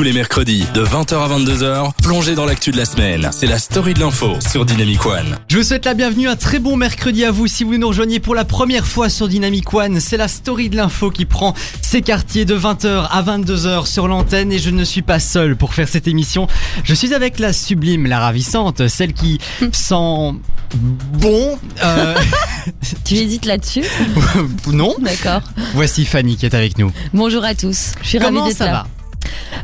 Tous les mercredis, de 20h à 22h, plongez dans l'actu de la semaine. C'est la story de l'info sur Dynamic One. Je vous souhaite la bienvenue, un très bon mercredi à vous si vous nous rejoignez pour la première fois sur Dynamic One. C'est la story de l'info qui prend ses quartiers de 20h à 22h sur l'antenne et je ne suis pas seul pour faire cette émission. Je suis avec la sublime, la ravissante, celle qui sent bon. euh, Tu hésites là-dessus? Non. D'accord. Voici Fanny qui est avec nous. Bonjour à tous. Je suis ravie Comment d'être ça là. va?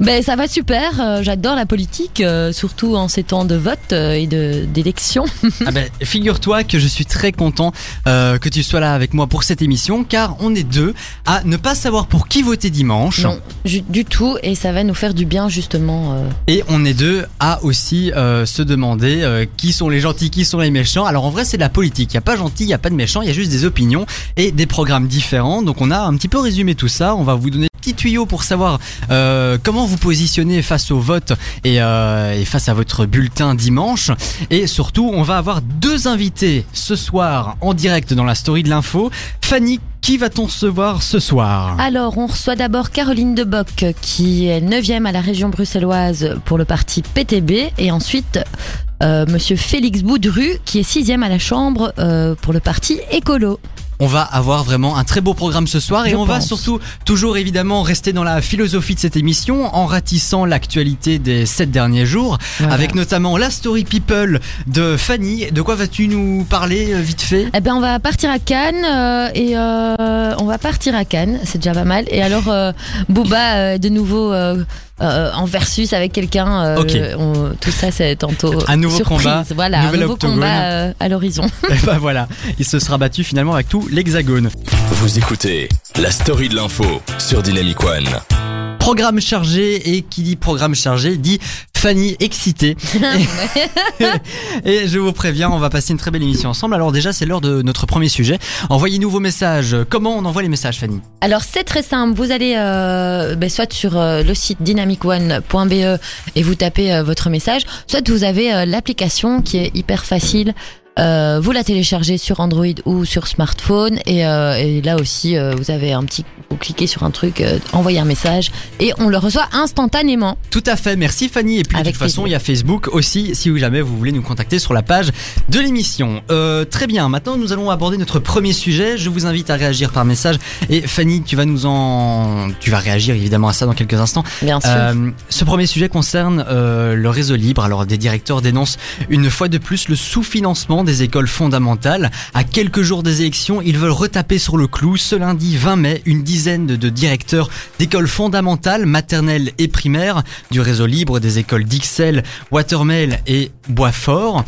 Ben ça va super. euh, J'adore la politique, euh, surtout en ces temps de vote euh, et de d'élection. Ah ben, figure-toi que je suis très content euh, que tu sois là avec moi pour cette émission car on est deux à ne pas savoir pour qui voter dimanche. Non, ju- du tout. Et ça va nous faire du bien justement. euh. Et on est deux à aussi euh, se demander euh, qui sont les gentils, qui sont les méchants. Alors en vrai c'est de la politique, il n'y a pas gentil, il n'y a pas de méchant, il y a juste des opinions et des programmes différents. Donc on a un petit peu résumé tout ça, on va vous donner petits tuyaux pour savoir euh, comment vous positionner face au vote et, euh, et face à votre bulletin dimanche. Et surtout on va avoir deux invités ce soir en direct dans la story de l'info. Fanny, qui va-t-on recevoir ce soir? Alors, on reçoit d'abord Caroline Deboc, qui est 9e à la région bruxelloise pour le parti PTB, et ensuite euh, Monsieur Félix Boudru, qui est 6e à la Chambre pour le parti Écolo. On va avoir vraiment un très beau programme ce soir et Je on va surtout toujours évidemment rester dans la philosophie de cette émission en ratissant l'actualité des sept derniers jours Voilà. avec notamment la story people de Fanny. De quoi vas-tu nous parler euh, vite fait? Eh ben, on va partir à Cannes euh, et euh, on va partir à Cannes, c'est déjà pas mal. Et alors, euh, Booba de nouveau euh, en versus avec quelqu'un. euh, on- tout ça, c'est tantôt Un nouveau surprise. combat, Voilà, nouvel un nouveau octogone. combat euh, à l'horizon. Et bah voilà, il se sera battu finalement avec tout l'hexagone. Vous écoutez la story de l'info sur Dynamic One. Programme chargé et qui dit programme chargé dit Fanny excitée. et, et je vous préviens, on va passer une très belle émission ensemble. Alors déjà, c'est l'heure de notre premier sujet. Envoyez-nous vos messages. Comment on envoie les messages, Fanny? Alors c'est très simple, vous allez euh, ben, soit sur euh, le site dynamicone.be et vous tapez euh, votre message, soit vous avez euh, l'application qui est hyper facile. Euh, vous la téléchargez sur Android ou sur smartphone et, euh, et là aussi euh, vous avez un petit vous cliquez sur un truc euh, envoyez un message et on le reçoit instantanément. Tout à fait, merci Fanny. Et puis de toute façon, il y a Facebook aussi, si jamais vous voulez nous contacter sur la page de l'émission. Euh, très bien, maintenant nous allons aborder notre premier sujet. Je vous invite à réagir par message. Et Fanny, tu vas nous en... Tu vas réagir évidemment à ça dans quelques instants. Bien sûr. Euh, ce premier sujet concerne euh, le réseau libre. Alors des directeurs dénoncent une fois de plus le sous-financement des écoles fondamentales. À quelques jours des élections, ils veulent retaper sur le clou. Ce lundi 20 mai, une dizaine de directeurs d'écoles fondamentales, maternelles et primaires du réseau libre des écoles d'Ixelles, Watermail et Boisfort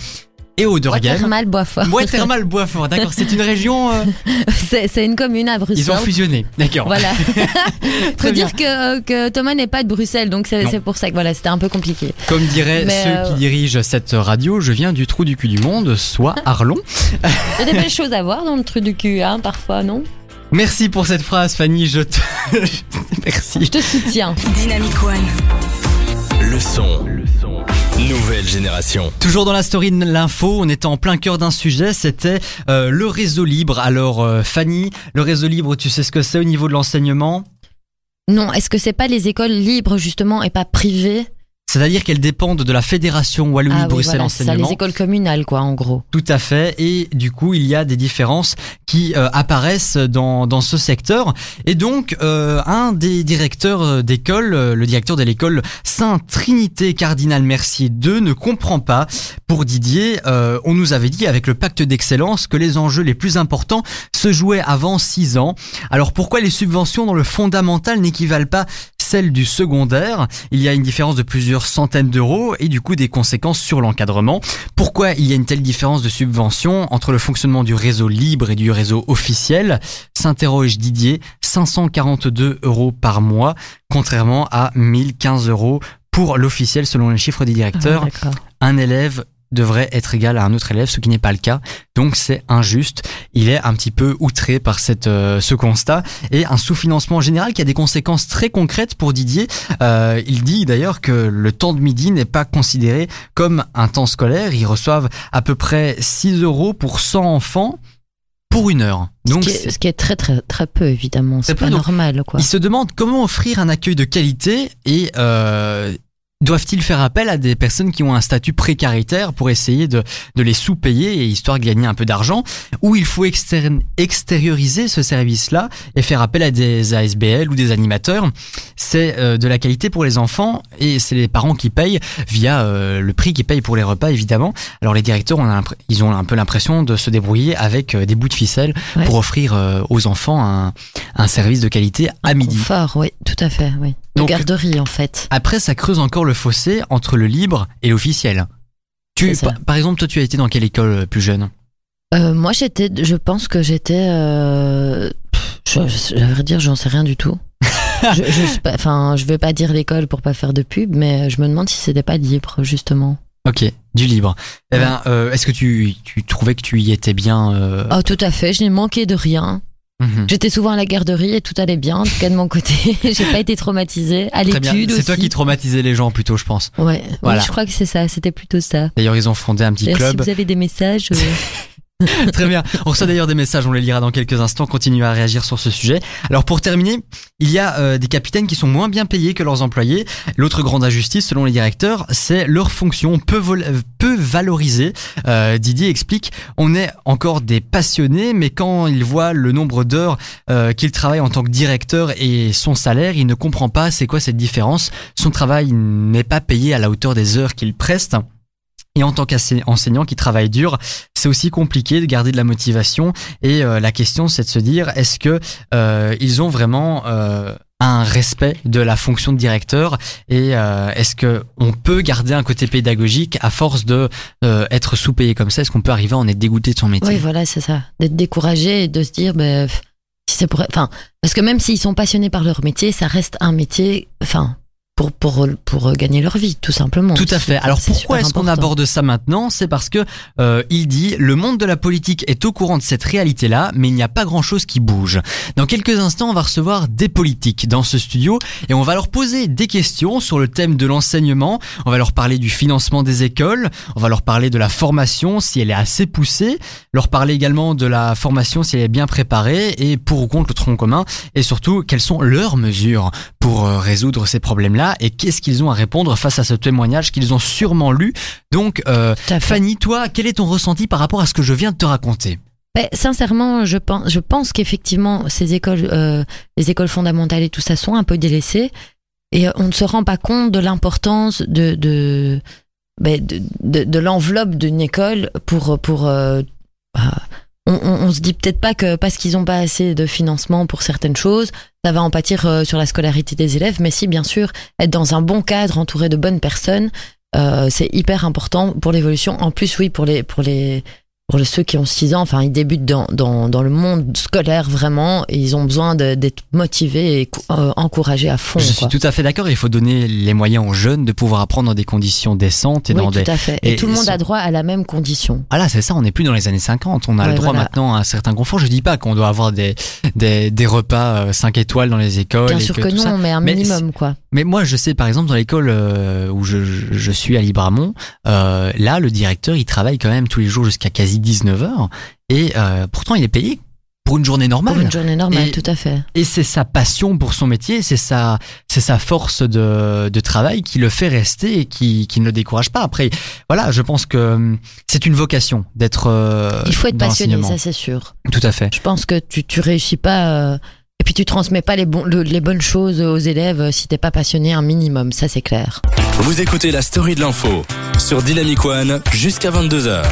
et Auderghem. Watermal Boisfort. Watermal, Boisfort, d'accord, c'est une région. euh, c'est une commune à Bruxelles. ils ont fusionné, d'accord. Voilà. Très Faut dire que, que Thomas n'est pas de Bruxelles, donc c'est pour ça que voilà, c'était un peu compliqué. Comme diraient Mais, ceux euh, qui dirigent cette radio, je viens du trou du cul du monde, soit Arlon. Il y a des belles choses à voir dans le truc du cul, hein, parfois, non? Merci pour cette phrase, Fanny. Je te. Merci. Je te soutiens. Dynamic One. Le son. Nouvelle génération. Toujours dans la story de l'info, on était en plein cœur d'un sujet, c'était euh, le réseau libre. Alors, euh, Fanny, le réseau libre, tu sais ce que c'est au niveau de l'enseignement? Non, est-ce que c'est pas les écoles libres justement et pas privées? C'est-à-dire qu'elles dépendent de la Fédération Wallonie-Bruxelles Ah voilà, c'est ça, Enseignement. les écoles communales quoi, en gros. Tout à fait. Et du coup, il y a des différences qui euh, apparaissent dans, dans ce secteur. Et donc, euh, un des directeurs euh, d'école, euh, le directeur de l'école Saint-Trinité Cardinal Mercier 2, ne comprend pas. Pour Didier, euh, on nous avait dit avec le pacte d'excellence que les enjeux les plus importants se jouaient avant 6 ans. Alors pourquoi les subventions dans le fondamental n'équivalent pas celles du secondaire? Il y a une différence de plusieurs centaines d'euros et du coup des conséquences sur l'encadrement. Pourquoi il y a une telle différence de subvention entre le fonctionnement du réseau libre et du réseau officiel? S'interroge Didier, 542 euros par mois, contrairement à 1015 euros pour l'officiel selon les chiffres des directeurs. Ah. Un élève devrait être égal à un autre élève, ce qui n'est pas le cas. Donc c'est injuste. Il est un petit peu outré par cette, euh, ce constat et un sous-financement général qui a des conséquences très concrètes pour Didier. Euh, il dit d'ailleurs que le temps de midi n'est pas considéré comme un temps scolaire. Ils reçoivent à peu près 6 euros pour 100 enfants. pour une heure. Donc, ce, qui est, ce qui est très très très peu évidemment. C'est pas normal quoi. Ils se demandent comment offrir un accueil de qualité et euh, doivent-ils faire appel à des personnes qui ont un statut précaritaire pour essayer de, de les sous-payer et histoire de gagner un peu d'argent? Ou il faut externe- extérioriser ce service-là et faire appel à des ASBL ou des animateurs? C'est euh, de la qualité pour les enfants et c'est les parents qui payent via euh, le prix qu'ils payent pour les repas évidemment alors les directeurs on a l'impr- ils ont un peu l'impression de se débrouiller avec euh, des bouts de ficelle Ouais. pour offrir aux enfants un, un service de qualité à midi Confort, oui, tout à fait, oui. De Donc- garderie en fait. après, ça creuse encore le fossé entre le libre et l'officiel. Tu, par, par exemple, toi, tu as été dans quelle école euh, plus jeune? Euh, moi j'étais, je pense que j'étais, euh, je, je, vrai dire, j'en sais rien du tout. je, je, enfin, je vais pas dire l'école pour pas faire de pub, mais je me demande si c'était pas libre justement. Ok, du libre. Eh Ouais. ben, euh, est-ce que tu, tu trouvais que tu y étais bien euh, Oh, tout à fait, je n'ai manqué de rien. Mhm. J'étais souvent à la garderie et tout allait bien, en tout cas de mon côté. J'ai pas été traumatisée. À l'étude. C'est toi qui traumatisais les gens plutôt, je pense. Ouais, Voilà. oui, je crois que c'est ça, c'était plutôt ça. D'ailleurs, ils ont fondé un petit club. Si vous avez des messages, euh, Très bien. On reçoit d'ailleurs des messages, on les lira dans quelques instants. Continuez à réagir sur ce sujet. Alors pour terminer, il y a euh, des capitaines qui sont moins bien payés que leurs employés. L'autre grande injustice, selon les directeurs, c'est leur fonction peu, valorisée. Euh, Didier explique, on est encore des passionnés, mais quand il voit le nombre d'heures euh, qu'il travaille en tant que directeur et son salaire, il ne comprend pas c'est quoi cette différence. Son travail n'est pas payé à la hauteur des heures qu'il preste. Et en tant qu'enseignant qui travaille dur, c'est aussi compliqué de garder de la motivation. Et euh, la question, c'est de se dire, est-ce que euh, ils ont vraiment euh, un respect de la fonction de directeur et euh, est-ce que on peut garder un côté pédagogique à force de être sous-payé comme ça? Est-ce qu'on peut arriver à en être dégoûté de son métier? Oui, voilà, c'est ça. D'être découragé et de se dire, ben, si c'est pour, enfin, parce que même s'ils sont passionnés par leur métier, ça reste un métier, enfin, pour pour pour gagner leur vie, tout simplement. Tout à fait. Alors pourquoi est-ce qu'on aborde ça maintenant? C'est parce que euh, il dit le monde de la politique est au courant de cette réalité-là, mais il n'y a pas grand-chose qui bouge. Dans quelques instants, on va recevoir des politiques dans ce studio et on va leur poser des questions sur le thème de l'enseignement. On va leur parler du financement des écoles. On va leur parler de la formation si elle est assez poussée. Leur parler également de la formation si elle est bien préparée et pour ou contre le tronc commun et surtout quelles sont leurs mesures pour euh, résoudre ces problèmes-là? Et qu'est-ce qu'ils ont à répondre face à ce témoignage qu'ils ont sûrement lu. Donc, euh. Fanny, toi, quel est ton ressenti par rapport à ce que je viens de te raconter? Ben, sincèrement, je pense, je pense qu'effectivement, ces écoles, euh, les écoles fondamentales et tout ça sont un peu délaissées. Et euh, on ne se rend pas compte de l'importance de, de, ben, de, de, de l'enveloppe d'une école pour, pour, euh, bah, on, on, se dit peut-être pas que parce qu'ils n'ont pas assez de financement pour certaines choses, ça va en pâtir euh, sur la scolarité des élèves. Mais si, bien sûr, être dans un bon cadre, entouré de bonnes personnes, euh, c'est hyper important pour l'évolution. En plus, oui, pour les, pour les, pour ceux qui ont 6 ans, enfin, ils débutent dans, dans, dans le monde scolaire vraiment et ils ont besoin d'être motivés et euh, encouragés à fond. Je quoi. suis tout à fait d'accord. Il faut donner les moyens aux jeunes de pouvoir apprendre dans des conditions décentes et oui, dans tout des. à fait. Et, et tout le monde a droit à la même condition. Ah là, c'est ça. On n'est plus dans les années 50. On a Ouais, le droit voilà. maintenant à un certain confort. Je dis pas qu'on doit avoir des des, des repas 5 étoiles dans les écoles. Bien et sûr que, non, ça. mais un Mais minimum, quoi. Mais moi, je sais, par exemple, dans l'école euh, où je, je- je suis à Libramont, euh, là, le directeur, il travaille quand même tous les jours jusqu'à quasi 19 heures. Et euh, pourtant, il est payé pour une journée normale. Pour une journée normale, Et- tout à fait. Et c'est sa passion pour son métier, c'est sa, c'est sa force de, de travail qui le fait rester et qui, qui ne le décourage pas. Après, voilà, je pense que hum, c'est une vocation d'être. euh, Il faut être passionné, ça c'est sûr. Tout à fait. Je pense que tu, tu réussis pas. euh, et puis tu transmets pas les, bons, le- les bonnes choses aux élèves euh, si t'es pas passionné un minimum, ça c'est clair. Vous écoutez la story de l'info sur Dynamic One jusqu'à 22h.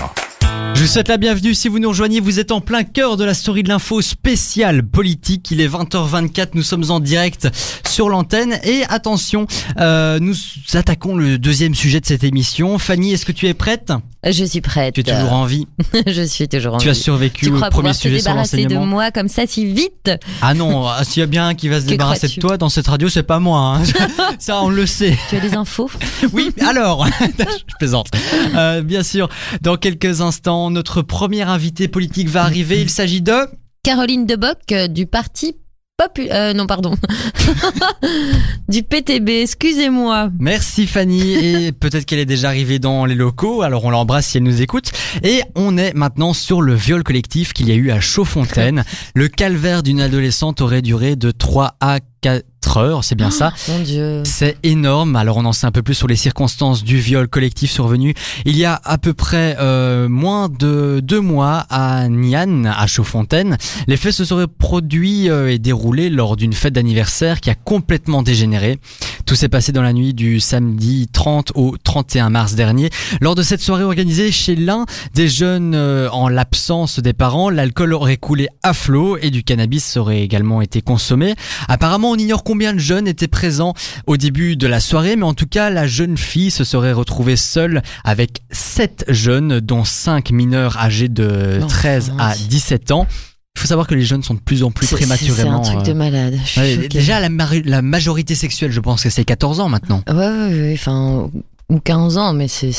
Je vous souhaite la bienvenue si vous nous rejoignez. Vous êtes en plein cœur de la story de l'info spéciale politique. Il est 20h24. Nous sommes en direct sur l'antenne. Et attention, euh, nous attaquons le deuxième sujet de cette émission. Fanny, est-ce que tu es prête? Je suis prête. Tu es toujours en vie. je suis toujours en Tu as vie. survécu Tu au premier te sujet sur débarrasser de moi comme ça si vite Ah non, ah, s'il y a bien un qui va se Que débarrasser de toi dans cette radio, c'est pas moi. hein. Ça, on le sait. Tu as des infos? Oui, alors, je plaisante. Euh, bien sûr, dans quelques instants, notre premier invité politique va arriver. Il s'agit de... Caroline Deboc euh, du parti popu- euh, non pardon, du PTB. Excusez-moi. Merci Fanny et peut-être qu'elle est déjà arrivée dans les locaux, alors on l'embrasse si elle nous écoute. Et on est maintenant sur le viol collectif qu'il y a eu à Chaudfontaine. Le calvaire d'une adolescente aurait duré de 3 à 4 heures, c'est bien ça. Mon Dieu. C'est énorme. Alors on en sait un peu plus sur les circonstances du viol collectif survenu il y a à peu près euh, moins de deux mois à Nian, à Chaudfontaine. Les faits se seraient produits euh, et déroulés lors d'une fête d'anniversaire qui a complètement dégénéré. Tout s'est passé dans la nuit du samedi 30 au 31 mars dernier. Lors de cette soirée organisée chez l'un des jeunes euh, en l'absence des parents, l'alcool aurait coulé à flot et du cannabis aurait également été consommé. Apparemment, on ignore combien de jeunes étaient présents au début de la soirée, mais en tout cas, la jeune fille se serait retrouvée seule avec sept jeunes, dont cinq mineurs âgés de Bon, 13 à mince. 17 ans. Il faut savoir que les jeunes sont de plus en plus C'est- C'est prématurément. un truc de euh, malade. Je suis ouais, déjà, la majorité sexuelle, je pense que c'est 14 ans maintenant. Ouais, ouais, ouais, enfin, ou 15 ans, mais c'est,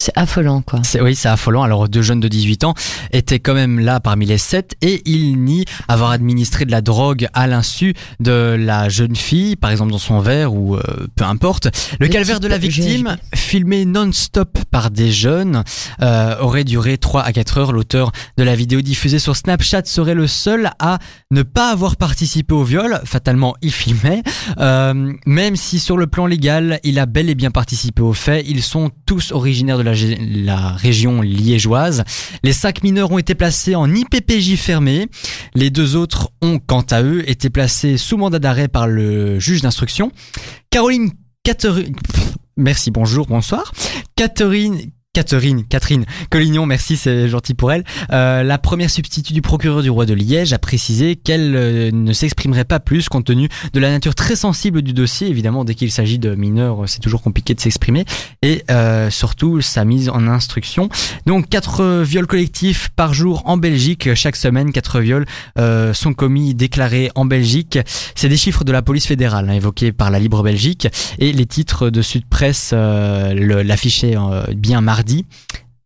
c'est, affolant, quoi. Oui, c'est affolant. Alors, deux jeunes de 18 ans étaient quand même là parmi les sept et ils nient avoir administré de la drogue à l'insu de la jeune fille, par exemple dans son verre ou euh, peu importe. Le, Le calvaire de la victime, filmé non-stop par des jeunes, euh, aurait duré 3 à 4 heures. L'auteur de la vidéo diffusée sur Snapchat serait le seul à ne pas avoir participé au viol. Fatalement, il filmait. Euh, même si sur le plan légal, il a bel et bien participé aux faits, ils sont tous originaires de la, région liégeoise. Les cinq mineurs ont été placés en IPPJ fermé. Les deux autres ont, quant à eux, été placés sous mandat d'arrêt par le juge d'instruction. Caroline Catherine... Merci, bonjour, bonsoir. Catherine... Catherine, Catherine Collignon, merci, c'est gentil pour elle. Euh, la première substitut du procureur du roi de Liège a précisé qu'elle euh, ne s'exprimerait pas plus compte tenu de la nature très sensible du dossier. Évidemment, dès qu'il s'agit de mineurs, c'est toujours compliqué de s'exprimer. Et euh, surtout, sa mise en instruction. Donc, quatre viols collectifs par jour en Belgique. Chaque semaine, quatre viols euh, sont commis, déclarés en Belgique. C'est des chiffres de la police fédérale, hein, évoqués par la Libre Belgique. Et les titres de Sud Presse euh, l'affichaient bien mardi.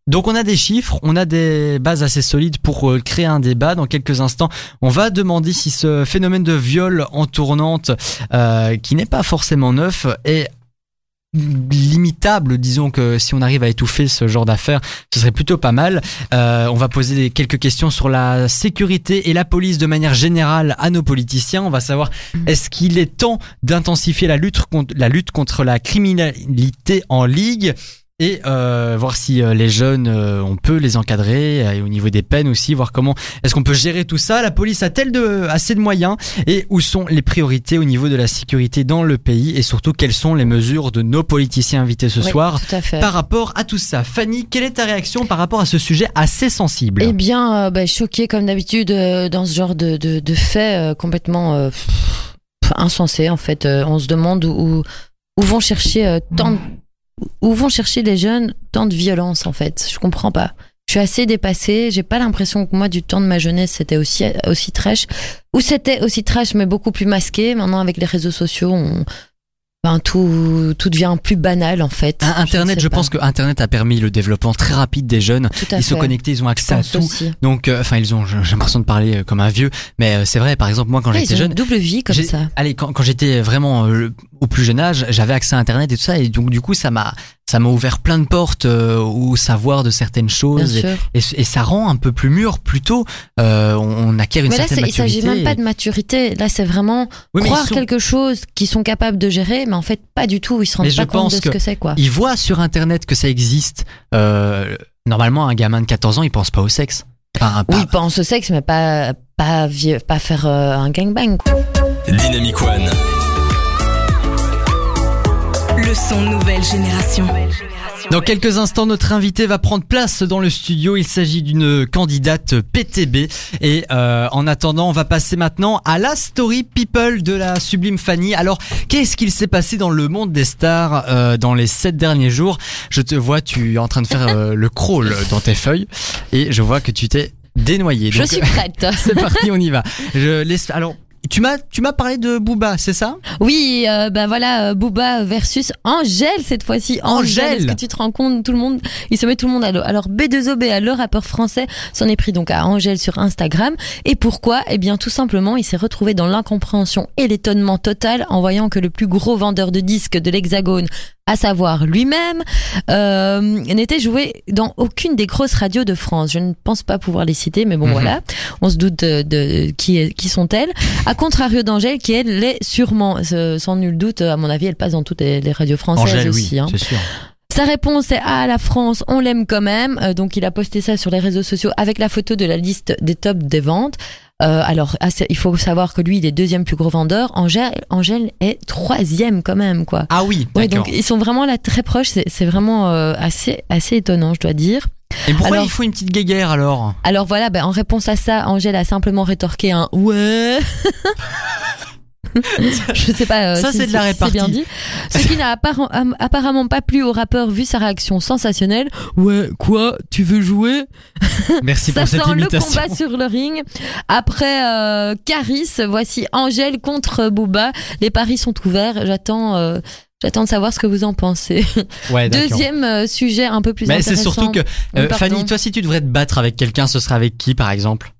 Donc on a des chiffres, on a des bases assez solides pour euh, créer un débat. Dans quelques instants, on va demander si ce phénomène de viol en tournante, euh, qui n'est pas forcément neuf, est limitable, disons que si on arrive à étouffer ce genre d'affaires, ce serait plutôt pas mal. Euh, on va poser quelques questions sur la sécurité et la police de manière générale à nos politiciens. On va savoir est-ce qu'il est temps d'intensifier la lutte contre la criminalité en ligue? Et euh, voir si euh, les jeunes, euh, on peut les encadrer, euh, et au niveau des peines aussi, voir comment est-ce qu'on peut gérer tout ça? La police a-t-elle de, assez de moyens? Et où sont les priorités au niveau de la sécurité dans le pays? Et surtout quelles sont les mesures de nos politiciens invités ce Oui, soir Tout à fait. par rapport à tout ça? Fanny, quelle est ta réaction par rapport à ce sujet assez sensible? Eh bien, euh, bah, choqué comme d'habitude euh, dans ce genre de, de, de faits euh, complètement euh, insensés en fait. Euh, on se demande où, où vont chercher euh, tant de- où vont chercher les jeunes tant de violence en fait? Je comprends pas. Je suis assez dépassée. J'ai pas l'impression que moi du temps de ma jeunesse c'était aussi aussi trash ou c'était aussi trash mais beaucoup plus masqué. Maintenant avec les réseaux sociaux, on, ben, tout tout devient plus banal en fait. Un- Internet, ne je, pense que Internet a permis le développement très rapide des jeunes. tout à Ils sont fait. connectés, ils ont accès à tout. aussi. Donc, euh, enfin, ils ont. J'ai l'impression de parler euh, comme un vieux, mais euh, c'est vrai. Par exemple, moi, quand Ouais, j'étais jeune, une double vie comme ça. Allez, quand, quand j'étais vraiment euh, au plus jeune âge, j'avais accès à Internet et tout ça, et donc du coup, ça m'a ça m'a ouvert plein de portes euh, au savoir de certaines choses, et, sûr. et, et ça rend un peu plus mûr, plutôt. Euh, on, on acquiert une Mais là, certaine c'est- il s'agit maturité. même pas de maturité. Là, c'est vraiment Oui, croire sont- quelque chose qu'ils sont capables de gérer, mais en fait, pas du tout. Ils se rendent Mais je pas compte pense de ce que que c'est, quoi. ils voient sur Internet que ça existe. Euh, normalement, un gamin de 14 ans, il pense pas au sexe. Enfin, pas- Oui, pas en ce sexe, mais pas, pas, vie- pas faire euh, un gangbang. quoi. Dynamic One. Le son nouvelle génération. Dans quelques instants, notre invité va prendre place dans le studio. Il s'agit d'une candidate PTB. Et euh, en attendant, on va passer maintenant à la story people de la sublime Fanny. Alors, qu'est-ce qu'il s'est passé dans le monde des stars euh, dans les sept derniers jours? Je te vois, tu es en train de faire euh, le crawl dans tes feuilles. Et je vois que tu t'es dénoyé. Je suis prête. c'est parti, on y va. Je laisse. Alors, tu m'as tu m'as parlé de Booba, c'est ça? Oui, euh, ben voilà, euh, Booba versus Angèle cette fois-ci. Angèle. Est-ce que tu te rends compte Tout le monde, il se met tout le monde à l'eau. Alors B2OB, le rappeur français, s'en est pris donc à Angèle sur Instagram. Et pourquoi? Eh bien, tout simplement, il s'est retrouvé dans l'incompréhension et l'étonnement total en voyant que le plus gros vendeur de disques de l'Hexagone à savoir lui-même, euh, n'était joué dans aucune des grosses radios de France. Je ne pense pas pouvoir les citer, mais bon Mhm. voilà, on se doute de, de qui, qui sont-elles. À contrario d'Angèle, qui elle l'est sûrement, sans nul doute, à mon avis, elle passe dans toutes les, les radios françaises Angèle, aussi. oui, hein. sûr. Sa réponse est ah la France, on l'aime quand même. Euh, donc il a posté ça sur les réseaux sociaux avec la photo de la liste des tops des ventes. Euh, alors assez- il faut savoir que lui il est deuxième plus gros vendeur. Angèle, Angèle est troisième quand même quoi. Ah oui, Ouais, d'accord. donc ils sont vraiment là très proches. C'est c'est vraiment euh, assez assez étonnant, je dois dire. Et pourquoi alors- il faut une petite guéguerre alors? Alors voilà, ben, en réponse à ça, Angèle a simplement rétorqué un ouais. Je sais pas. euh, Ça, si- c'est de la répartie. bien dit. Ce qui n'a apparemment pas plu au rappeur vu sa réaction sensationnelle. Ouais, quoi? Tu veux jouer? Merci Ça pour cette sent le imitation. combat sur le ring. Après euh, Caris, voici Angèle contre Booba. Les paris sont ouverts. J'attends. euh, J'attends de savoir ce que vous en pensez. Ouais. Deuxième euh, sujet un peu plus Mais c'est intéressant. surtout que euh, Oui, pardon. Fanny, toi, si tu devrais te battre avec quelqu'un, ce serait avec qui, par exemple?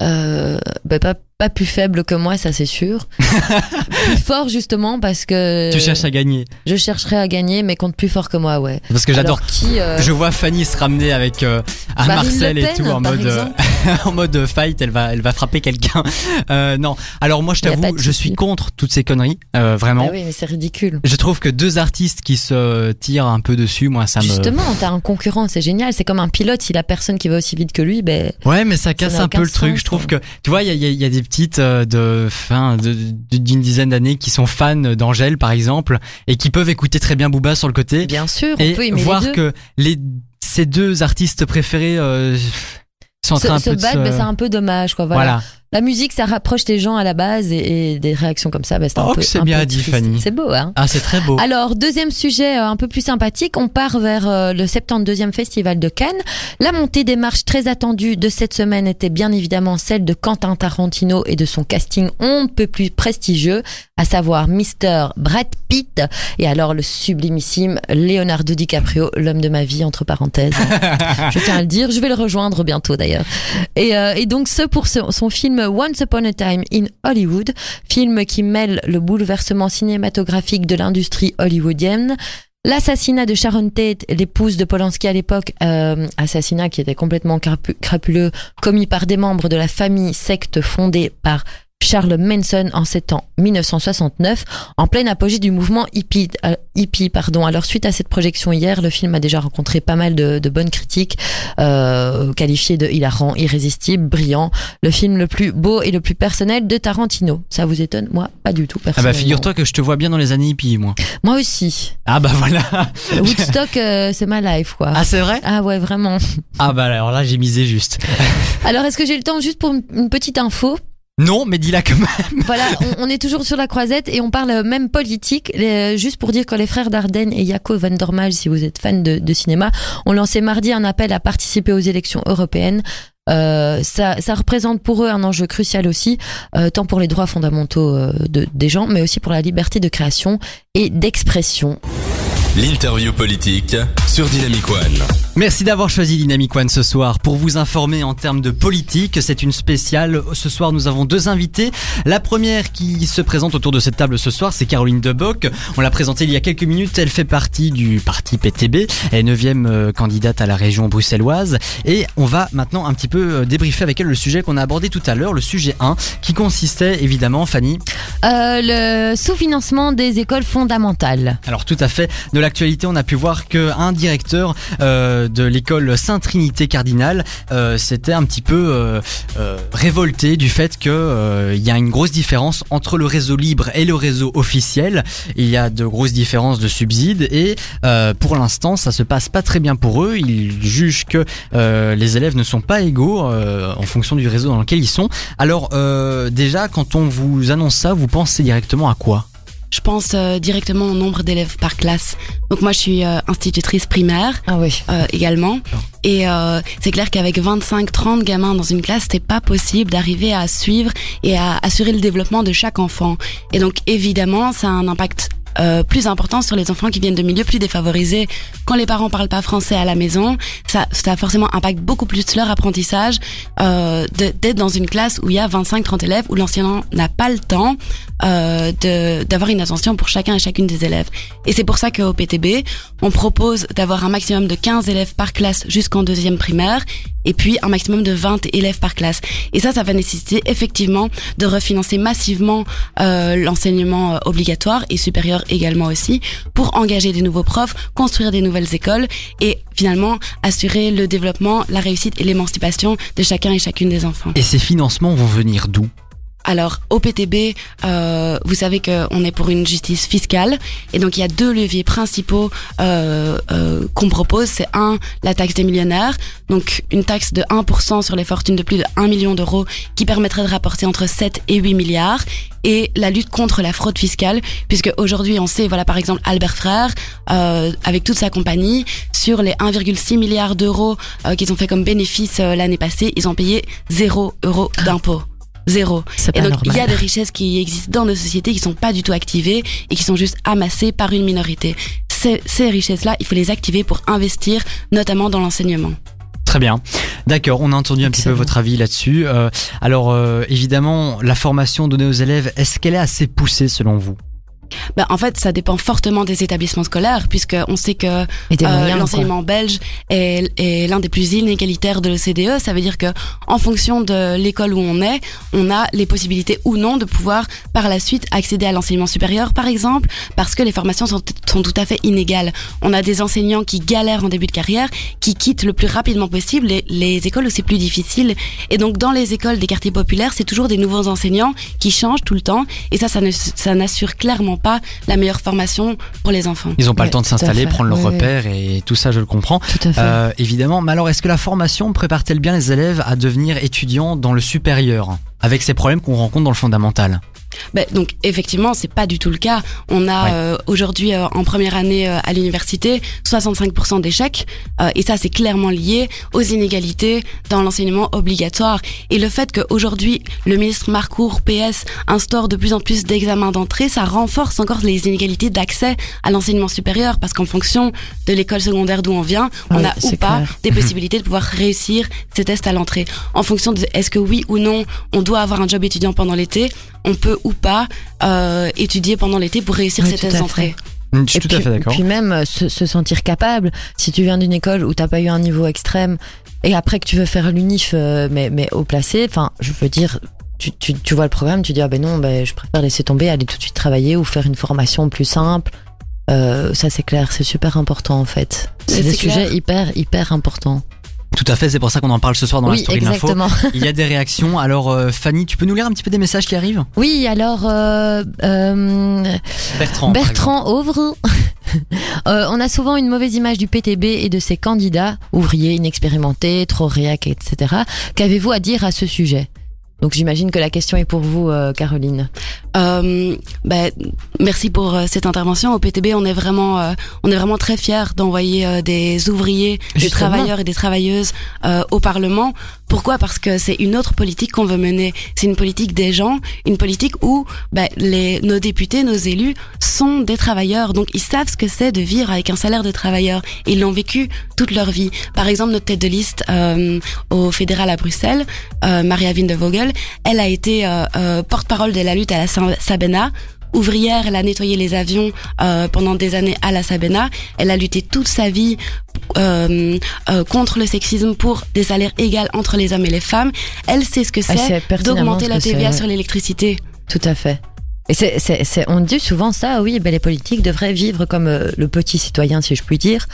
Euh, bah, pas, pas plus faible que moi, ça c'est sûr. plus fort justement parce que Tu cherches à gagner. je chercherai à gagner, mais contre plus fort que moi, ouais. Parce que j'adore. Qui euh, Je vois Fanny se ramener avec euh, un Marine Marcel Le et tout en par mode euh. en mode euh, fight. Elle va elle va frapper quelqu'un. Euh, non. Alors moi, je t'avoue, je suis contre toutes ces conneries. Euh, vraiment. Ah oui, mais c'est ridicule. Je trouve que deux artistes qui se tirent un peu dessus, moi, ça me. Justement, t'as un concurrent, c'est génial. C'est comme un pilote, s'il a personne qui va aussi vite que lui, ben Ouais, mais ça casse un peu le truc. Je trouve hein. que, tu vois, il y a, y a- y a des petites euh, de fin d'une dizaine d'années qui sont fans d'Angèle, par exemple, et qui peuvent écouter très bien Booba sur le côté, bien sûr, on et peut aimer voir les deux. que les ces deux artistes préférés euh, Se, se battre, ben, c'est un peu dommage, quoi. Voilà. voilà. La musique, ça rapproche les gens à la base et, et des réactions comme ça, ben, c'est un Oh, peu. c'est bien peu dit. Fanny. C'est beau, hein. Ah, c'est très beau. Alors, deuxième sujet euh, un peu plus sympathique, on part vers euh, le 72e Festival de Cannes. La montée des marches très attendue de cette semaine était bien évidemment celle de Quentin Tarantino et de son casting on ne peut plus prestigieux, à savoir Mr. Brad Pitt et alors le sublimissime Leonardo DiCaprio, l'homme de ma vie, entre parenthèses. je tiens à le dire, je vais le rejoindre bientôt d'ailleurs. Et, euh, et donc ce pour son film Once Upon a Time in Hollywood, film qui mêle le bouleversement cinématographique de l'industrie hollywoodienne. L'assassinat de Sharon Tate, l'épouse de Polanski à l'époque, euh, assassinat qui était complètement crapu- crapuleux, commis par des membres de la famille secte fondée par Charles Manson en sept ans 1969, en pleine apogée du mouvement hippie. euh, hippie pardon. Alors suite à cette projection hier, le film a déjà rencontré pas mal de, de bonnes critiques, euh, qualifié de hilarant, irrésistible, brillant, le film le plus beau et le plus personnel de Tarantino. Ça vous étonne? Moi, pas du tout. Ah bah figure-toi que je te vois bien dans les années hippies, moi. Moi aussi. Ah bah voilà. Woodstock, euh, c'est ma life, quoi. Ah c'est vrai? Ah ouais, vraiment. Ah bah alors là j'ai misé juste. Alors, est-ce que j'ai le temps juste pour une petite info? Non, mais dis-la quand même. Voilà, on, on est toujours sur la croisette et on parle même politique. Les- juste pour dire que les frères Dardenne et Jaco van Dormael, si vous êtes fan de, de cinéma, ont lancé mardi un appel à participer aux élections européennes. Euh, ça, ça représente pour eux un enjeu crucial aussi, euh, tant pour les droits fondamentaux euh, de, des gens, mais aussi pour la liberté de création et d'expression. L'interview politique sur Dynamic One. Merci d'avoir choisi Dynamic One ce soir pour vous informer en termes de politique. C'est une spéciale. Ce soir, nous avons deux invités. La première qui se présente autour de cette table ce soir, c'est Caroline Deboc. On l'a présentée il y a quelques minutes. Elle fait partie du parti PTB. Elle est neuvième euh, candidate à la région bruxelloise. Et on va maintenant un petit peu euh, débriefer avec elle le sujet qu'on a abordé tout à l'heure, le sujet 1, qui consistait évidemment, Fanny, Euh, le sous-financement des écoles fondamentales. Alors tout à fait. De l'actualité, on a pu voir que un directeur euh, de l'école Sainte-Trinité Cardinal euh, s'était un petit peu euh, euh, révolté du fait que il y a une grosse différence entre le réseau libre et le réseau officiel. Il y a de grosses différences de subsides et pour l'instant, ça se passe pas très bien pour eux. Ils jugent que les élèves ne sont pas égaux en fonction du réseau dans lequel ils sont. Alors déjà, quand on vous annonce ça, vous pensez directement à quoi? Je pense euh, directement au nombre d'élèves par classe. Donc moi, je suis euh, institutrice primaire Ah oui. euh, également. Et euh, c'est clair qu'avec 25-30 gamins dans une classe, c'est pas possible d'arriver à suivre et à assurer le développement de chaque enfant. Et donc évidemment, ça a un impact euh, plus important sur les enfants qui viennent de milieux plus défavorisés. Quand les parents parlent pas français à la maison, ça, ça forcément impacte beaucoup plus leur apprentissage euh, d'être dans une classe où il y a 25-30 élèves, où l'enseignant n'a pas le temps euh, d'avoir une attention pour chacun et chacune des élèves. Et c'est pour ça qu'au PTB, on propose d'avoir un maximum de 15 élèves par classe jusqu'en deuxième primaire et puis un maximum de 20 élèves par classe. Et ça, ça va nécessiter effectivement de refinancer massivement euh, l'enseignement euh, obligatoire et supérieur également aussi pour engager des nouveaux profs, construire des nouvelles écoles et finalement assurer le développement, la réussite et l'émancipation de chacun et chacune des enfants. Et ces financements vont venir d'où? Alors, au PTB, euh, vous savez qu'on est pour une justice fiscale, et donc il y a deux leviers principaux euh, euh, qu'on propose. C'est un, la taxe des millionnaires, donc une taxe de 1% sur les fortunes de plus de 1 million d'euros, qui permettrait de rapporter entre 7 et 8 milliards, et la lutte contre la fraude fiscale, puisque aujourd'hui on sait, voilà par exemple Albert Frère, euh, avec toute sa compagnie, sur les 1,6 milliards d'euros euh, qu'ils ont fait comme bénéfice euh, l'année passée, ils ont payé 0 euros d'impôts. Zéro. Et donc, il y a des richesses qui existent dans nos sociétés qui sont pas du tout activées et qui sont juste amassées par une minorité. Ces, ces richesses-là, il faut les activer pour investir, notamment dans l'enseignement. Très bien. D'accord, on a entendu un petit peu votre avis là-dessus. Euh, alors, euh, évidemment, la formation donnée aux élèves, est-ce qu'elle est assez poussée selon vous? Ben, en fait, ça dépend fortement des établissements scolaires, puisque on sait que Euh, l'enseignement belge est, est l'un des plus inégalitaires de l'OCDE. Ça veut dire que, en fonction de l'école où on est, on a les possibilités ou non de pouvoir par la suite accéder à l'enseignement supérieur, par exemple, parce que les formations sont, sont tout à fait inégales. On a des enseignants qui galèrent en début de carrière, qui quittent le plus rapidement possible les, les écoles où c'est plus difficile. Et donc, dans les écoles des quartiers populaires, c'est toujours des nouveaux enseignants qui changent tout le temps. Et ça, ça n'assure clairement pas la meilleure formation pour les enfants. Ils n'ont pas Ouais, le temps de s'installer, prendre leurs Oui, oui. repères et tout ça, je le comprends. Tout à fait. Euh, évidemment, mais alors est-ce que la formation prépare-t-elle bien les élèves à devenir étudiants dans le supérieur avec ces problèmes qu'on rencontre dans le fondamental? Ben, donc effectivement, c'est pas du tout le cas. On a Ouais. euh, aujourd'hui euh, en première année euh, à l'université 65% d'échecs euh, et ça c'est clairement lié aux inégalités dans l'enseignement obligatoire et le fait qu'aujourd'hui le ministre Marcourt PS instaure de plus en plus d'examens d'entrée, ça renforce encore les inégalités d'accès à l'enseignement supérieur parce qu'en fonction de l'école secondaire d'où on vient, on a ou pas clair. des possibilités de pouvoir réussir ces tests à l'entrée. En fonction de est-ce que oui ou non on doit avoir un job étudiant pendant l'été, on peut ou pas euh, étudier pendant l'été pour réussir Oui, tests à d'entrée. Je suis Et tout puis, à fait d'accord. Puis même euh, se, se sentir capable. Si tu viens d'une école où t'as pas eu un niveau extrême et après que tu veux faire l'unif euh, mais mais au placé, enfin je veux dire. Tu, tu, tu vois le programme, tu dis ah ben non, ben je préfère laisser tomber, aller tout de suite travailler ou faire une formation plus simple. Euh, ça c'est clair, c'est super important en fait. C'est des clair. sujets hyper hyper importants. Tout à fait, c'est pour ça qu'on en parle ce soir dans la story de l'info. exactement. Il y a des réactions. Alors euh, Fanny, tu peux nous lire un petit peu des messages qui arrivent? Oui, alors euh, euh, Bertrand. Bertrand Auvre. On a souvent une mauvaise image du PTB et de ses candidats, ouvriers inexpérimentés, trop réac, etc. Qu'avez-vous à dire à ce sujet? Donc j'imagine que la question est pour vous, euh, Caroline. Euh, ben, merci pour euh, cette intervention. Au PTB, on est vraiment, euh, on est vraiment très fiers d'envoyer euh, des ouvriers, des travailleurs et des travailleuses euh, au Parlement. Pourquoi? Parce que c'est une autre politique qu'on veut mener. C'est une politique des gens, une politique où ben, les, nos députés, nos élus sont des travailleurs. Donc ils savent ce que c'est de vivre avec un salaire de travailleur. Ils l'ont vécu toute leur vie. Par exemple, notre tête de liste euh, au fédéral à Bruxelles, euh, Maria Vindevogel, elle a été porte-parole de la lutte à la Sabena. Ouvrière, elle a nettoyé les avions euh, pendant des années à la Sabena. Elle a lutté toute sa vie euh, euh, contre le sexisme pour des salaires égaux entre les hommes et les femmes. Elle sait ce que c'est d'augmenter la TVA sur l'électricité. Tout à fait. Et on dit souvent ça, oui, ben les politiques devraient vivre comme euh, le petit citoyen, si je puis dire,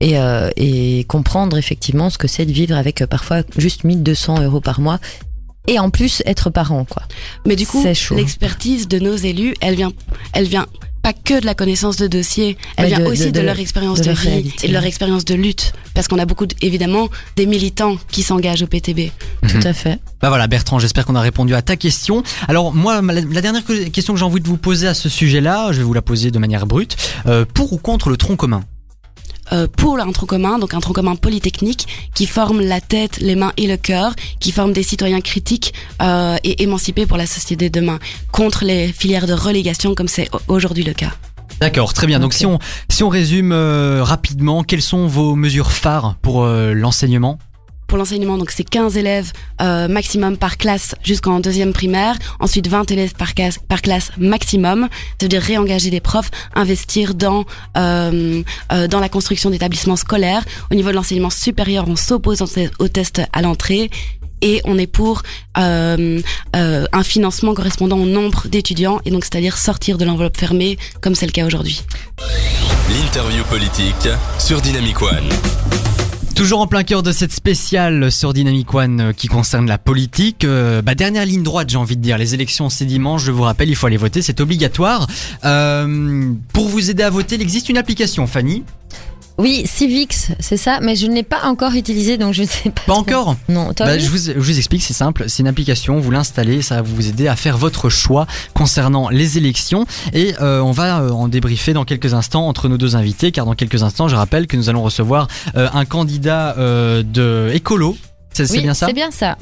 et, euh, et comprendre effectivement ce que c'est de vivre avec euh, parfois juste 1200 euros par mois, et en plus être parent, quoi. Mais du coup, l'expertise de nos élus, elle vient, elle vient pas que de la connaissance de dossier, elle Mais vient de- aussi de- de, de- leur expérience de de, leur vie réalité. et de leur expérience de lutte. Parce qu'on a beaucoup, évidemment, des militants qui s'engagent au PTB. Tout à fait. Bah voilà Bertrand, j'espère qu'on a répondu à ta question. Alors moi, la, la dernière que- question que j'ai envie de vous poser à ce sujet-là, je vais vous la poser de manière brute. Euh, pour ou contre le tronc commun? Euh, pour un tronc commun, donc un tronc commun polytechnique qui forme la tête, les mains et le cœur, qui forme des citoyens critiques euh, et émancipés pour la société de demain, contre les filières de relégation comme c'est aujourd'hui le cas. D'accord, très bien. Donc si on si on résume euh, rapidement, quelles sont vos mesures phares pour euh, l'enseignement? Pour l'enseignement, donc c'est 15 élèves euh, maximum par classe jusqu'en deuxième primaire, ensuite 20 élèves par classe, maximum, ça veut dire réengager des profs, investir dans euh, euh, dans la construction d'établissements scolaires. Au niveau de l'enseignement supérieur, on s'oppose au te- au test à l'entrée et on est pour un financement correspondant au nombre d'étudiants et donc c'est-à-dire sortir de l'enveloppe fermée comme c'est le cas aujourd'hui. L'interview politique sur Dynamic One. Toujours en plein cœur de cette spéciale sur Dynamic One euh, qui concerne la politique. Euh, bah, dernière ligne droite, j'ai envie de dire. Les élections, c'est dimanche. Je vous rappelle, il faut aller voter, c'est obligatoire. Euh, pour vous aider à voter, il existe une application, Fanny? Oui, Civix, c'est ça, mais je ne l'ai pas encore utilisé, donc je ne sais pas. Pas trop. encore Non, toi Bah, je, vous, je vous explique, c'est simple, c'est une application, vous l'installez, ça va vous aider à faire votre choix concernant les élections et euh, on va euh, en débriefer dans quelques instants entre nos deux invités car dans quelques instants je rappelle que nous allons recevoir euh, un candidat euh, de écolo, c'est c'est Oui, bien ça? C'est bien ça.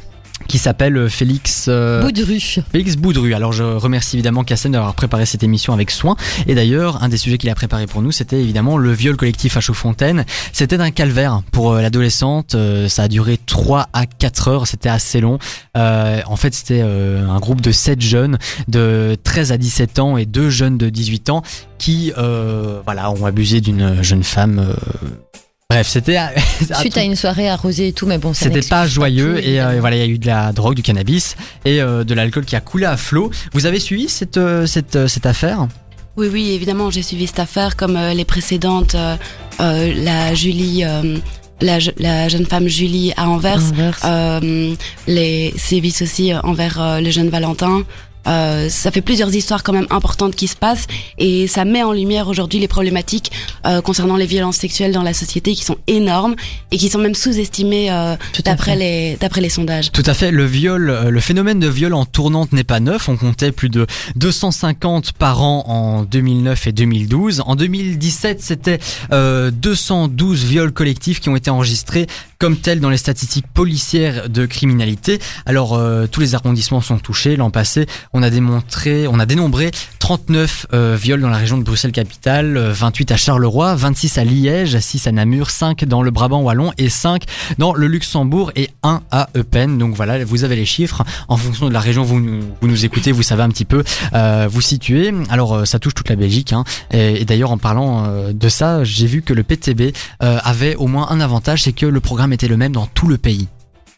Qui s'appelle euh, Félix... euh, Boudru. Félix Boudru. Alors je remercie évidemment Cassen d'avoir préparé cette émission avec soin. Et d'ailleurs, un des sujets qu'il a préparé pour nous, c'était évidemment le viol collectif à Chaudfontaine. C'était un calvaire pour euh, l'adolescente. Euh, ça a duré 3 à 4 heures. C'était assez long. Euh, en fait, c'était euh, un groupe de 7 jeunes de 13 à 17 ans et deux jeunes de 18 ans qui euh, voilà, ont abusé d'une jeune femme. Bref, c'était Suite à une soirée arrosée et tout, mais bon, c'était pas joyeux tout, et euh, voilà il y a eu de la drogue, du cannabis et euh, de l'alcool qui a coulé à flot. Vous avez suivi cette euh, cette euh, cette affaire? Oui, oui, évidemment, j'ai suivi cette affaire comme euh, les précédentes, euh, euh, la Julie, euh, la, je- la jeune femme Julie à Anvers, Inverse. euh, les sévices aussi envers euh, le jeune Valentin. Euh, ça fait plusieurs histoires quand même importantes qui se passent et ça met en lumière aujourd'hui les problématiques euh, concernant les violences sexuelles dans la société qui sont énormes et qui sont même sous-estimées euh, d'après les d'après les sondages. Tout à fait. Le viol, euh, le phénomène de viol en tournante n'est pas neuf. On comptait plus de 250 par an en 2009 et 2012. En 2017, c'était euh, 212 viols collectifs qui ont été enregistrés comme tels dans les statistiques policières de criminalité. Alors euh, tous les arrondissements sont touchés. L'an passé, on a démontré, on a dénombré 39 euh, viols dans la région de Bruxelles-Capitale, euh, 28 à Charleroi, 26 à Liège, 6 à Namur, 5 dans le Brabant wallon et 5 dans le Luxembourg et 1 à Eupen. Donc voilà, vous avez les chiffres. En fonction de la région vous nous, vous nous écoutez, vous savez un petit peu euh, vous situer. Alors euh, ça touche toute la Belgique. Hein. Et, d'ailleurs en parlant euh, de ça, j'ai vu que le PTB euh, avait au moins un avantage, c'est que le programme était le même dans tout le pays.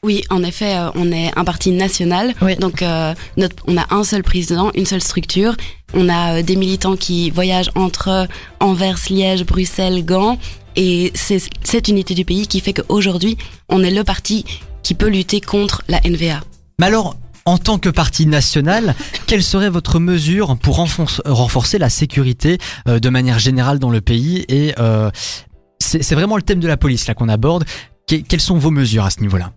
Oui, en effet, euh, on est un parti national, Oui. donc euh, notre, on a un seul président, une seule structure. On a euh, des militants qui voyagent entre Anvers, Liège, Bruxelles, Gand, et c'est cette unité du pays qui fait qu'aujourd'hui, on est le parti qui peut lutter contre la NVA. Mais alors, en tant que parti national, quelle serait votre mesure pour renforce- renforcer la sécurité euh, de manière générale dans le pays Et euh, c'est c'est vraiment le thème de la police là qu'on aborde. Que- quelles sont vos mesures à ce niveau-là?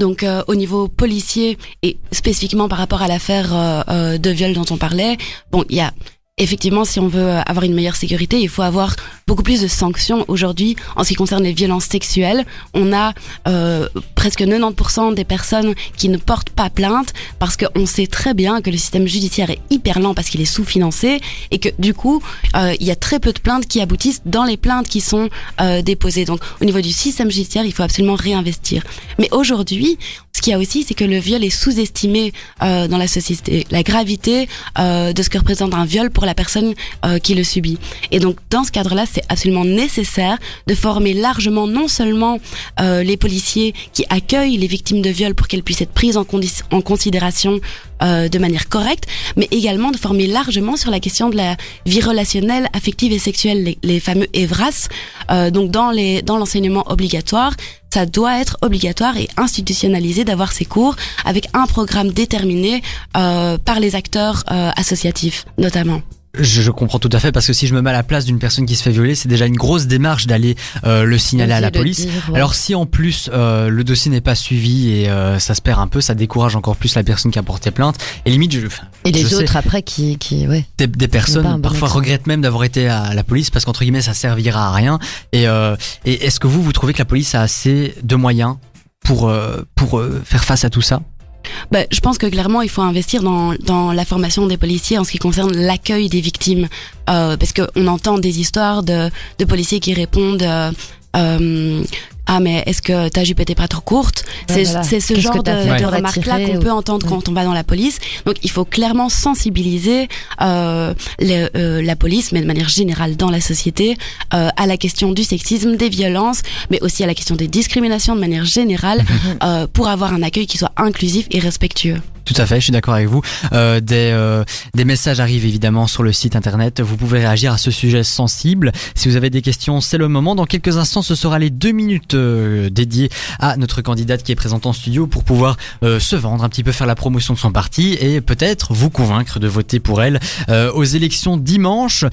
Donc euh, au niveau policier et spécifiquement par rapport à l'affaire euh, euh, de viol dont on parlait, bon, il y a effectivement si on veut euh, avoir une meilleure sécurité, il faut avoir beaucoup plus de sanctions aujourd'hui en ce qui concerne les violences sexuelles. On a euh, presque 90% des personnes qui ne portent pas plainte parce qu'on sait très bien que le système judiciaire est hyper lent parce qu'il est sous-financé et que du coup euh, il y a très peu de plaintes qui aboutissent dans les plaintes qui sont euh, déposées. Donc au niveau du système judiciaire, il faut absolument réinvestir. Mais aujourd'hui, ce qu'il y a aussi, c'est que le viol est sous-estimé euh, dans la société. La gravité euh, de ce que représente un viol pour la personne euh, qui le subit. Et donc, dans ce cadre-là, c'est absolument nécessaire de former largement non seulement euh, les policiers qui accueillent les victimes de viol pour qu'elles puissent être prises en, en considération euh, de manière correcte, mais également de former largement sur la question de la vie relationnelle, affective et sexuelle, les, les fameux EVRAS. Euh, donc, dans les dans l'enseignement obligatoire, ça doit être obligatoire et institutionnalisé d'avoir ces cours avec un programme déterminé euh, par les acteurs euh, associatifs notamment. Je, je comprends tout à fait parce que si je me mets à la place d'une personne qui se fait violer, c'est déjà une grosse démarche d'aller euh, le signaler à la le police. dire, ouais. Alors si en plus euh, le dossier n'est pas suivi et euh, ça se perd un peu, ça décourage encore plus la personne qui a porté plainte. Et limite, je, enfin, Et les je sais, autres après qui, qui ouais. des, personnes bon parfois exemple. regrettent même d'avoir été à la police parce qu'entre guillemets ça servira à rien. Et, euh, et est-ce que vous vous trouvez que la police a assez de moyens pour euh, pour euh, faire face à tout ça? Bah, je pense que clairement, il faut investir dans, dans la formation des policiers en ce qui concerne l'accueil des victimes. Euh, parce qu'on entend des histoires de, de policiers qui répondent euh, euh, Ah, mais est-ce que ta jupe était pas trop courte Ouais, C'est voilà. ce genre de, de pour remarques-là qu'on ou- peut entendre Ouais. quand on va dans la police. Donc, il faut clairement sensibiliser euh, les- euh, la police, mais de manière générale dans la société, euh, à la question du sexisme, des violences, mais aussi à la question des discriminations de manière générale, euh, pour avoir un accueil qui soit inclusif et respectueux. Tout à fait, je suis d'accord avec vous. Euh, des, euh, des messages arrivent évidemment sur le site internet. Vous pouvez réagir à ce sujet sensible. Si vous avez des questions, c'est le moment. Dans quelques instants, ce sera les deux minutes euh, dédiées à notre candidate qui est présente en studio pour pouvoir euh, se vendre, un petit peu faire la promotion de son parti et peut-être vous convaincre de voter pour elle euh, aux élections dimanche.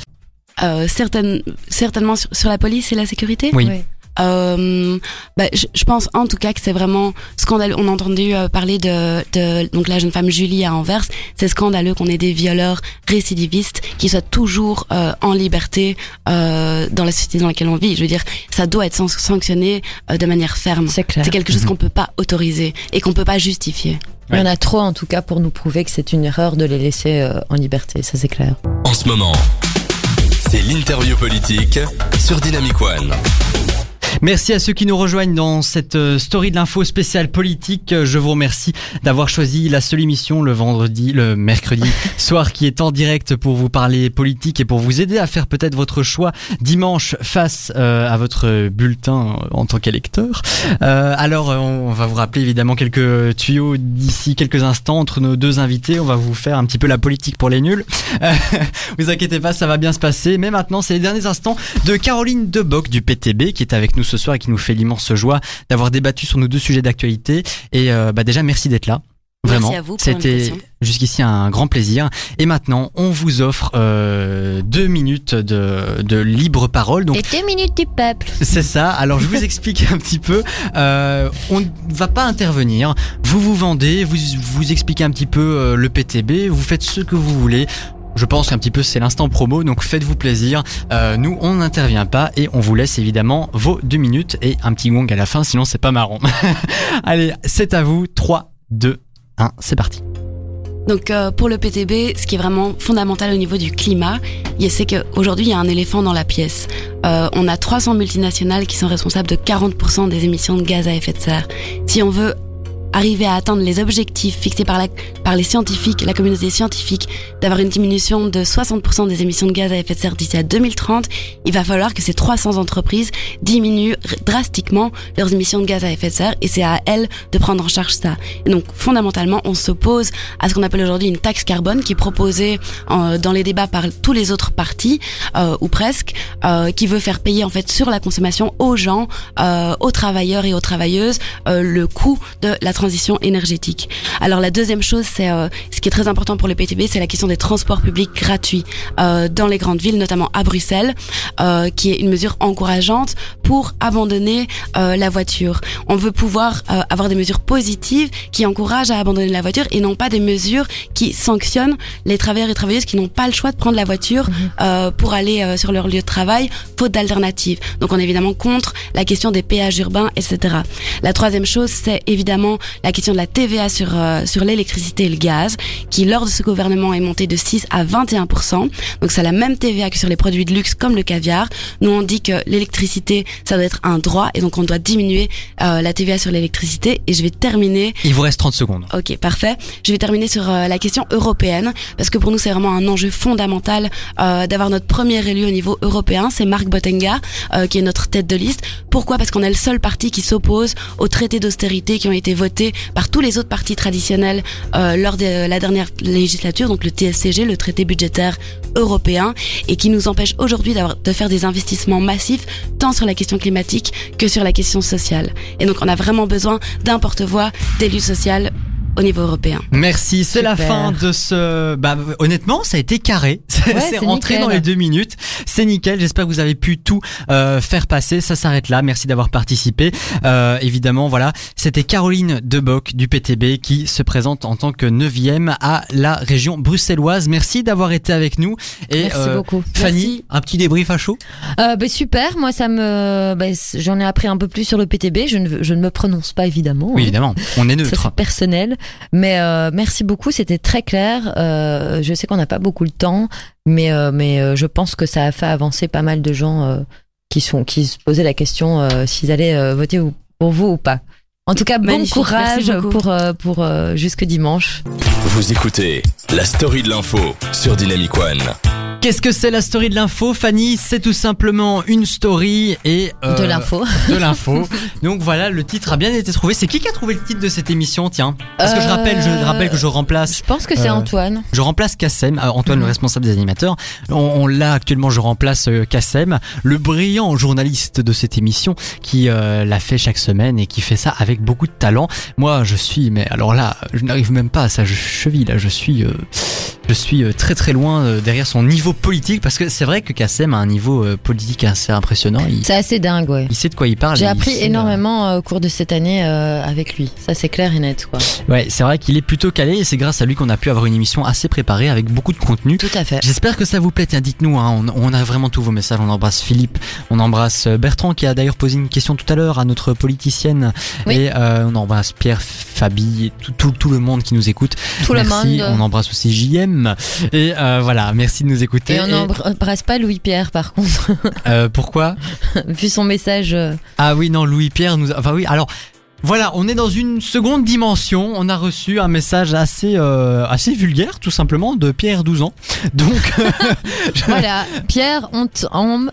Euh, certaines, certainement sur, sur la police et la sécurité? Oui. Ouais. Euh, bah, je, je pense en tout cas que c'est vraiment scandaleux. On a entendu euh, parler de, de donc la jeune femme Julie à Anvers. C'est scandaleux qu'on ait des violeurs récidivistes qui soient toujours euh, en liberté euh, dans la société dans laquelle on vit. Je veux dire, ça doit être san- sanctionné euh, de manière ferme. C'est clair. C'est quelque chose Mhm. qu'on peut pas autoriser et qu'on peut pas justifier. Il y en a trop en tout cas pour nous prouver que c'est une erreur de les laisser euh, en liberté, ça c'est clair. En ce moment, c'est l'interview politique sur Dynamic One. Merci à ceux qui nous rejoignent dans cette euh, story de l'info spéciale politique. Euh, Je vous remercie d'avoir choisi la seule émission le vendredi, le mercredi soir qui est en direct pour vous parler politique et pour vous aider à faire peut-être votre choix dimanche face euh, à votre bulletin en tant qu'électeur. Euh, alors, on va vous rappeler évidemment quelques tuyaux d'ici quelques instants entre nos deux invités. On va vous faire un petit peu la politique pour les nuls. Euh, vous inquiétez pas, ça va bien se passer. Mais maintenant, c'est les derniers instants de Caroline Deboc du PTB qui est avec nous ce soir et qui nous fait l'immense joie d'avoir débattu sur nos deux sujets d'actualité. Et euh, bah déjà, merci d'être là. Merci Vraiment, à vous pour c'était jusqu'ici un grand plaisir. Et maintenant, on vous offre euh, deux minutes de, de libre parole. Donc, Les deux minutes du peuple. c'est ça. Alors, je vous explique un petit peu. Euh, on ne va pas intervenir. Vous vous vendez, vous vous expliquez un petit peu euh, le PTB, vous faites ce que vous voulez. Je pense qu'un petit peu c'est l'instant promo, donc faites-vous plaisir. Euh, nous, on n'intervient pas et on vous laisse évidemment vos deux minutes et un petit gong à la fin, sinon c'est pas marrant. Allez, c'est à vous. 3, 2, 1, c'est parti. Donc euh, pour le PTB, ce qui est vraiment fondamental au niveau du climat, c'est qu'aujourd'hui il y a un éléphant dans la pièce. Euh, on a 300 multinationales qui sont responsables de 40% des émissions de gaz à effet de serre. Si on veut arriver à atteindre les objectifs fixés par, les scientifiques, la communauté scientifique, d'avoir une diminution de 60% des émissions de gaz à effet de serre d'ici à 2030, il va falloir que ces 300 entreprises diminuent drastiquement leurs émissions de gaz à effet de serre et c'est à elles de prendre en charge ça. Donc fondamentalement, on s'oppose à ce qu'on appelle aujourd'hui une taxe carbone qui est proposée euh, dans les débats par tous les autres partis euh, ou presque, euh, qui veut faire payer en fait sur la consommation aux gens, euh, aux travailleurs et aux travailleuses euh, le coût de la transition énergétique. Alors la deuxième chose, c'est euh, ce qui est très important pour le PTB, c'est la question des transports publics gratuits euh, dans les grandes villes, notamment à Bruxelles, euh, qui est une mesure encourageante pour abandonner la voiture. On veut pouvoir avoir des mesures positives qui encouragent à abandonner la voiture et non pas des mesures qui sanctionnent les travailleurs et travailleuses qui n'ont pas le choix de prendre la voiture euh, pour aller sur leur lieu de travail faute d'alternative. Donc on est évidemment contre la question des péages urbains, etc. La troisième chose, c'est évidemment la question de la TVA sur euh, sur l'électricité et le gaz, qui lors de ce gouvernement est montée de 6 à 21% Donc c'est la même TVA que sur les produits de luxe comme le caviar. Nous on dit que l'électricité ça doit être un droit et donc on doit diminuer euh, la TVA sur l'électricité. Et je vais terminer Il vous reste 30 secondes. Ok, parfait. Je vais terminer sur euh, la question européenne, parce que pour nous, c'est vraiment un enjeu fondamental euh, d'avoir notre premier élu au niveau européen. C'est Marc Bottenga, euh, qui est notre tête de liste. Pourquoi? Parce qu'on est le seul parti qui s'oppose aux traités d'austérité qui ont été votés par tous les autres partis traditionnels euh, lors de la dernière législature, donc le TSCG, le traité budgétaire européen, et qui nous empêche aujourd'hui de faire des investissements massifs, tant sur la question climatique que sur la question sociale. Et donc, on a vraiment besoin d'un porte-voix d'élu social au niveau européen. Merci, c'est la fin de ce. Bah, honnêtement, ça a été carré. C'est Ouais, c'est rentré nickel. dans les deux minutes. C'est nickel. J'espère que vous avez pu tout euh, faire passer. Ça s'arrête là. Merci d'avoir participé. Euh, évidemment, voilà. C'était Caroline Deboc du PTB qui se présente en tant que neuvième à la région bruxelloise. Merci d'avoir été avec nous. Et Merci euh, beaucoup. Fanny, Merci. un petit débrief à chaud? Euh, bah, super, moi ça me, bah, j'en ai appris un peu plus sur le PTB. Je ne, je ne me prononce pas évidemment. Oui, hein. évidemment. On est Ça neutre. c'est personnel, mais euh, merci beaucoup, c'était très clair. Euh, je sais qu'on n'a pas beaucoup le temps, mais euh, mais euh, je pense que ça a fait avancer pas mal de gens euh, qui sont qui se posaient la question euh, s'ils allaient euh, voter ou- pour vous ou pas. En tout cas, bon courage pour euh, pour euh, jusque dimanche. Vous écoutez la story de l'info sur Dynamic One. Qu'est-ce que c'est la story de l'info, Fanny? C'est tout simplement une story et euh, de l'info. de l'info. Donc voilà, le titre a bien été trouvé. C'est qui qui a trouvé le titre de cette émission, tiens? Parce que je rappelle, je Euh, rappelle que je remplace, Je pense que c'est Euh, Antoine. je remplace Kassem, euh, Antoine, le Mhm. responsable des animateurs. On, on l'a actuellement, je remplace Kassem, le brillant journaliste de cette émission qui l'a fait chaque semaine et qui fait ça avec beaucoup de talent. Moi, je suis, mais alors là, je n'arrive même pas à sa cheville. Là, je suis, je suis très très loin derrière son niveau politique parce que c'est vrai que Kassem a un niveau euh, politique assez impressionnant. C'est assez dingue, ouais. il sait de quoi il parle. J'ai appris euh, énormément euh, au cours de cette année euh, avec lui. Ça, c'est clair et net, quoi. Ouais, c'est vrai qu'il est plutôt calé et c'est grâce à lui qu'on a pu avoir une émission assez préparée avec beaucoup de contenu. Tout à fait. J'espère que ça vous plaît. Tiens, dites-nous, hein, on, on a vraiment tous vos messages. On embrasse Philippe, on embrasse Bertrand qui a d'ailleurs posé une question tout à l'heure à notre politicienne. Oui. Et euh, on embrasse Pierre, Fabi et tout, tout, tout le monde qui nous écoute. Tout le merci. monde. On embrasse aussi JM. Et euh, voilà, merci de nous écouter. Et on n'embrasse pas Louis-Pierre, par contre, Euh, pourquoi? Vu son message. euh, Ah oui, non, Louis-Pierre nous... Enfin oui, alors... Voilà, on est dans une seconde dimension. On a reçu un message assez euh, assez vulgaire, tout simplement, de Pierre 12 ans. Donc je- Voilà, Pierre, on t'aime,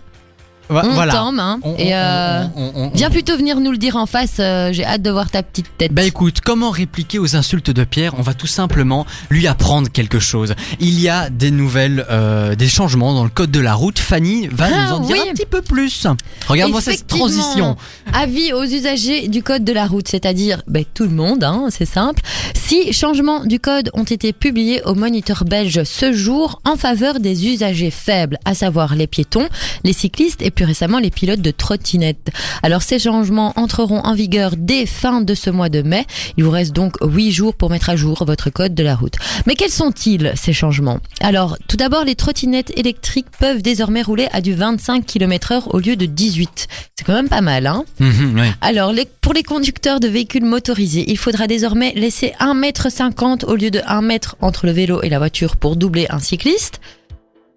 on voilà. t'aime, hein. On- et euh, on- viens plutôt venir nous le dire en face. euh, J'ai hâte de voir ta petite tête. Bah écoute, comment répliquer aux insultes de Pierre? On va tout simplement lui apprendre quelque chose. Il y a des nouvelles, euh, des changements dans le code de la route. Fanny va Ah, nous en dire oui. un petit peu plus. Regarde-moi cette Effectivement. transition. Avis aux usagers du code de la route, c'est-à-dire ben, tout le monde, hein, c'est simple. Six changements du code ont été publiés au moniteur belge ce jour en faveur des usagers faibles, à savoir les piétons, les cyclistes et plus récemment les pilotes de trottinettes. Alors ces changements entreront en vigueur dès fin de ce mois de mai. Il vous reste donc huit jours pour mettre à jour votre code de la route. Mais quels sont-ils ces changements? Alors tout d'abord, les trottinettes électriques peuvent désormais rouler à du 25 km heure au lieu de 18. C'est quand même pas mal, hein? Mhm, alors, les- pour les conducteurs de véhicules motorisés, il faudra désormais laisser 1m50 au lieu de 1 mètre entre le vélo et la voiture pour doubler un cycliste.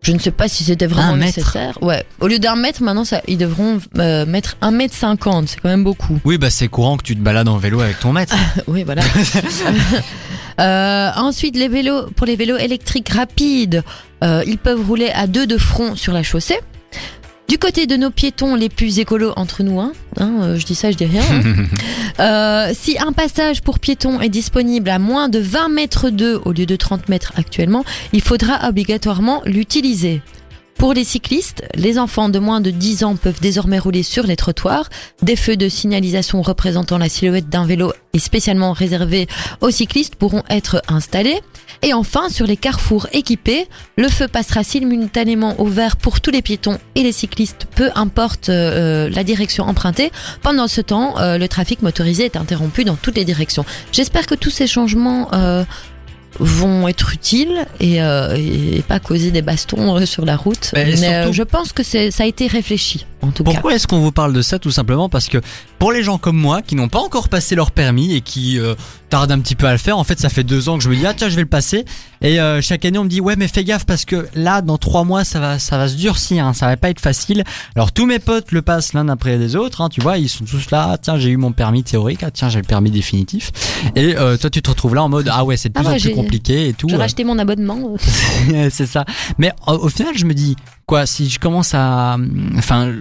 Je ne sais pas si c'était vraiment Un mètre nécessaire. Ouais. Au lieu d'un mètre, maintenant, ça, ils devront euh, mettre 1m50. C'est quand même beaucoup. Oui, bah c'est courant que tu te balades en vélo avec ton maître. Oui, voilà. Euh, ensuite, les vélos, pour les vélos électriques rapides, euh, ils peuvent rouler à deux de front sur la chaussée. Du côté de nos piétons les plus écolos entre nous, hein, hein, euh, je dis ça, je dis rien. hein. Euh, si un passage pour piétons est disponible à moins de 20 mètres 2 au lieu de 30 mètres actuellement, il faudra obligatoirement l'utiliser. Pour les cyclistes, les enfants de moins de 10 ans peuvent désormais rouler sur les trottoirs. Des feux de signalisation représentant la silhouette d'un vélo et spécialement réservés aux cyclistes pourront être installés. Et enfin, sur les carrefours équipés, le feu passera simultanément au vert pour tous les piétons et les cyclistes, peu importe euh, la direction empruntée. Pendant ce temps, euh, le trafic motorisé est interrompu dans toutes les directions. J'espère que tous ces changements euh, vont être utiles et, euh, et pas causer des bastons euh, sur la route. Mais Mais, euh, je pense que ça a été réfléchi, en tout cas. Pourquoi est-ce qu'on vous parle de ça Tout simplement? Parce que pour les gens comme moi qui n'ont pas encore passé leur permis et qui euh, tardent un petit peu à le faire, en fait ça fait deux ans que je me dis ah tiens je vais le passer et euh, chaque année on me dit ouais mais fais gaffe parce que là dans trois mois ça va ça va se durcir, hein, ça va pas être facile. Alors tous mes potes le passent l'un après les autres, hein, tu vois ils sont tous là ah, tiens j'ai eu mon permis théorique, ah tiens j'ai le permis définitif et euh, toi tu te retrouves là en mode ah ouais c'est de Ah plus ouais, en plus compliqué et tout. J'ai racheté mon abonnement. c'est ça. Mais au, au final, je me dis quoi si je commence à, enfin,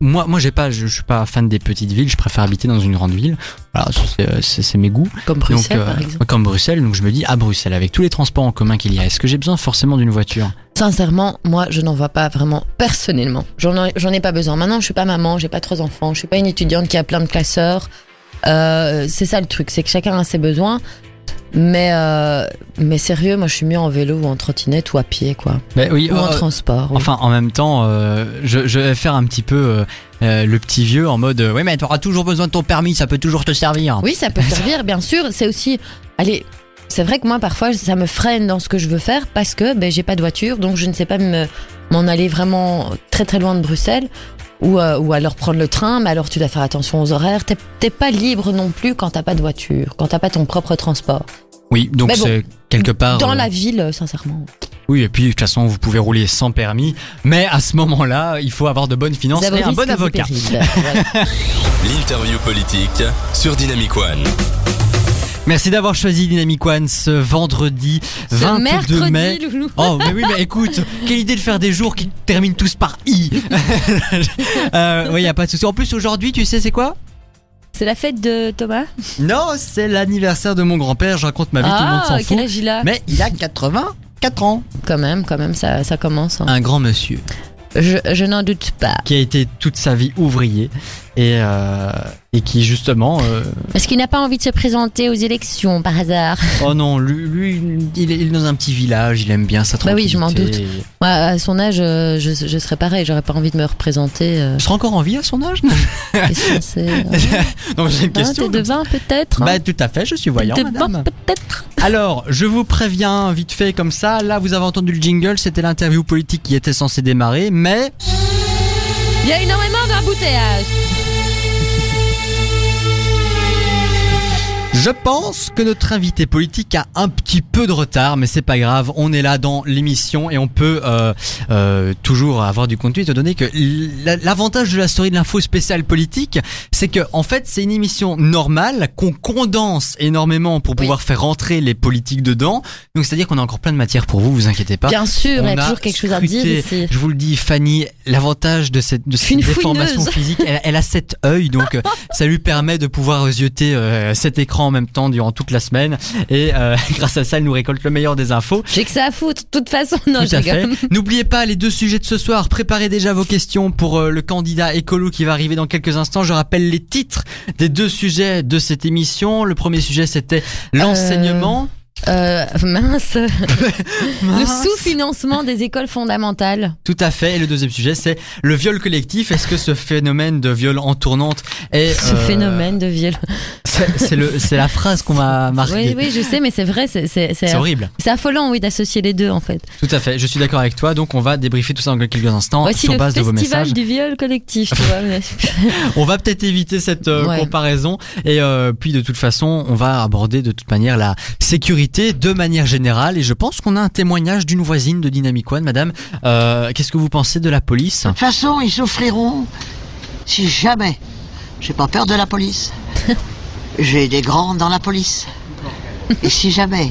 moi, moi, j'ai pas, je, je suis pas fan des petites villes. Je préfère habiter dans une grande ville. Voilà, ça, c'est- mes goûts. Comme Bruxelles, donc, euh, par exemple. comme Bruxelles. Donc, je me dis à Bruxelles, avec tous les transports en commun qu'il y a, est-ce que j'ai besoin forcément d'une voiture? Sincèrement, moi, je n'en vois pas vraiment personnellement. J'en ai, j'en ai pas besoin. Maintenant, je suis pas maman, j'ai pas trois enfants, je suis pas une étudiante qui a plein de classeurs. Euh, c'est ça le truc, c'est que chacun a ses besoins. Mais, euh, mais sérieux, moi je suis mieux en vélo ou en trottinette ou à pied, quoi. Mais oui, Ou en euh, transport. oui. Enfin, en même temps, euh, je, je vais faire un petit peu le petit vieux en mode Oui, mais tu auras toujours besoin de ton permis, ça peut toujours te servir. Oui, ça peut servir, bien sûr. C'est aussi. Allez, c'est vrai que moi, parfois, ça me freine dans ce que je veux faire parce que ben, j'ai pas de voiture, donc je ne sais pas me- m'en aller vraiment très très loin de Bruxelles. Ou, euh, ou alors prendre le train, mais alors tu dois faire attention aux horaires. T'es pas libre non plus quand t'as pas de voiture, quand t'as pas ton propre transport. Oui, donc bon, c'est quelque part. Dans euh, la ville, euh, sincèrement. Oui, et puis de toute façon, vous pouvez rouler sans permis, mais à ce moment-là, il faut avoir de bonnes finances et un bon avocat. L'interview politique sur Dynamic One. Merci d'avoir choisi Dynamic One ce vendredi Ce 22 mercredi, mai. Loulou. Oh, mais oui, mais écoute, quelle idée de faire des jours qui terminent tous par I. euh, oui, y a pas de souci. En plus, aujourd'hui, tu sais, c'est quoi? C'est la fête de Thomas? Non, c'est l'anniversaire de mon grand-père. Je raconte ma vie, tout le monde Ah, s'en quel fout. âge il a? Mais il a 84 ans. Quand même, quand même, ça, ça commence. hein. Un grand monsieur Je, je n'en doute pas. qui a été toute sa vie ouvrier et, euh, et qui justement. euh, Est-ce qu'il n'a pas envie de se présenter aux élections par hasard oh non, lui, lui, il est dans un petit village, il aime bien sa Bah oui, je m'en tranquillité. Moi, à son âge, euh, je, je serais pareil. J'aurais pas envie de me représenter. euh, Tu seras encore en vie à son âge c'est Non, c'est une hein, question. T'es de 20 peut-être hein Bah tout à fait, je suis voyant, T'es de madame. 20 peut-être Alors, je vous préviens vite fait comme ça. Là, vous avez entendu le jingle, c'était l'interview politique qui était censée démarrer, mais Il y a énormément d'embouteillages. Je pense que notre invité politique a un petit peu de retard, mais c'est pas grave. On est là dans l'émission et on peut euh, euh, toujours avoir du contenu étant donné que l'avantage de la story de l'info spéciale politique, c'est que en fait, c'est une émission normale qu'on condense énormément pour Oui. pouvoir faire rentrer les politiques dedans. Donc, c'est-à-dire qu'on a encore plein de matière pour vous, vous inquiétez pas. Bien sûr, il y On a a toujours quelque chose à dire ici. Je vous le dis, Fanny, l'avantage de cette, de cette déformation fouineuse. physique, elle, elle a cet œil, donc ça lui permet de pouvoir zioter euh, cet écran en même temps durant toute la semaine. Et euh, grâce à ça, elle nous récolte le meilleur des infos. J'ai que ça à foutre, de toute façon. Non, Tout je. N'oubliez pas les deux sujets de ce soir. Préparez déjà vos questions pour euh, le candidat écolo qui va arriver dans quelques instants. Je rappelle les titres des deux sujets de cette émission. Le premier sujet, c'était l'enseignement. Euh, mince. Le sous-financement des écoles fondamentales. Tout à fait. Et le deuxième sujet, c'est le viol collectif. Est-ce que ce phénomène de viol en tournante est Ce euh, phénomène de viol. C'est la phrase qu'on m'a marquée. Oui, oui, je sais, mais c'est vrai, c'est horrible. c'est affolant, oui, d'associer les deux, en fait. Tout à fait. Je suis d'accord avec toi. Donc, on va débriefer tout ça dans quelques instants Voici sur le base de vos festival messages. du viol collectif, tu vois. mais- On va peut-être éviter cette euh, Ouais. comparaison. Et euh, puis, de toute façon, on va aborder de toute manière la sécurité de manière générale. Et je pense qu'on a un témoignage d'une voisine de Dynamic One, madame. Euh, Qu'est-ce que vous pensez de la police? De toute façon, ils souffriront si jamais j'ai pas peur de la police. J'ai des grands dans la police. Et si jamais,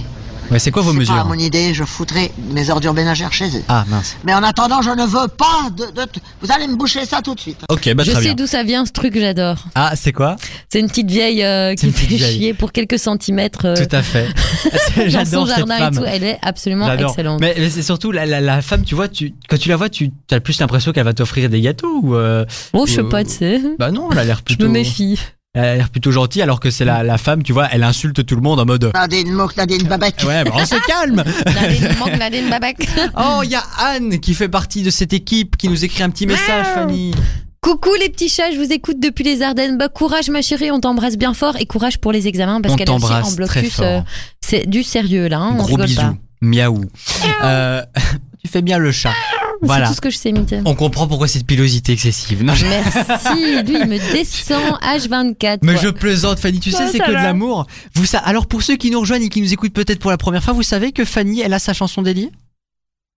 ouais, C'est quoi vos c'est pas mesures mon idée, je foutrai mes ordures ménagères chez eux. Ah, mince. Mais en attendant, je ne veux pas de, de- Vous allez me boucher ça tout de suite. Ok, bah je très sais bien. d'où ça vient, ce truc, j'adore. Ah, c'est quoi? C'est une petite vieille euh, C'est qui une fait petite vieille. chier pour quelques centimètres euh, Tout à fait. dans son J'adore cette jardin et femme. tout. Elle est absolument J'adore. excellente. Mais, mais c'est surtout la, la, la femme, tu vois, tu, quand tu la vois, tu as plus l'impression qu'elle va t'offrir des gâteaux ou euh, Oh, je sais pas, tu sais. Bah non, elle a l'air Je plutôt. me méfie. Elle a l'air plutôt gentille, alors que c'est la, la femme, tu vois, elle insulte tout le monde en mode. Nadine Mouk, Nadine Babek. Ouais, bah on se calme. Nadine manque Nadine Babac. Oh, il y a Anne qui fait partie de cette équipe qui nous écrit un petit message, Fanny. Coucou les petits chats, je vous écoute depuis les Ardennes. Bah, courage ma chérie, on t'embrasse bien fort et courage pour les examens parce On qu'elle est aussi t'embrasse en très blocus. fort. euh, c'est du sérieux là, hein, on Gros rigole bisous. pas. Miaou. Euh, tu fais bien le chat. C'est Voilà. tout ce que je sais imiter. On comprend pourquoi cette pilosité excessive. Non, je- Merci, lui il me descend H24. Mais quoi. je plaisante, Fanny. Tu sais, c'est ça que de l'amour. Vous sa- Alors, pour ceux qui nous rejoignent et qui nous écoutent peut-être pour la première fois, vous savez que Fanny, elle a sa chanson dédiée?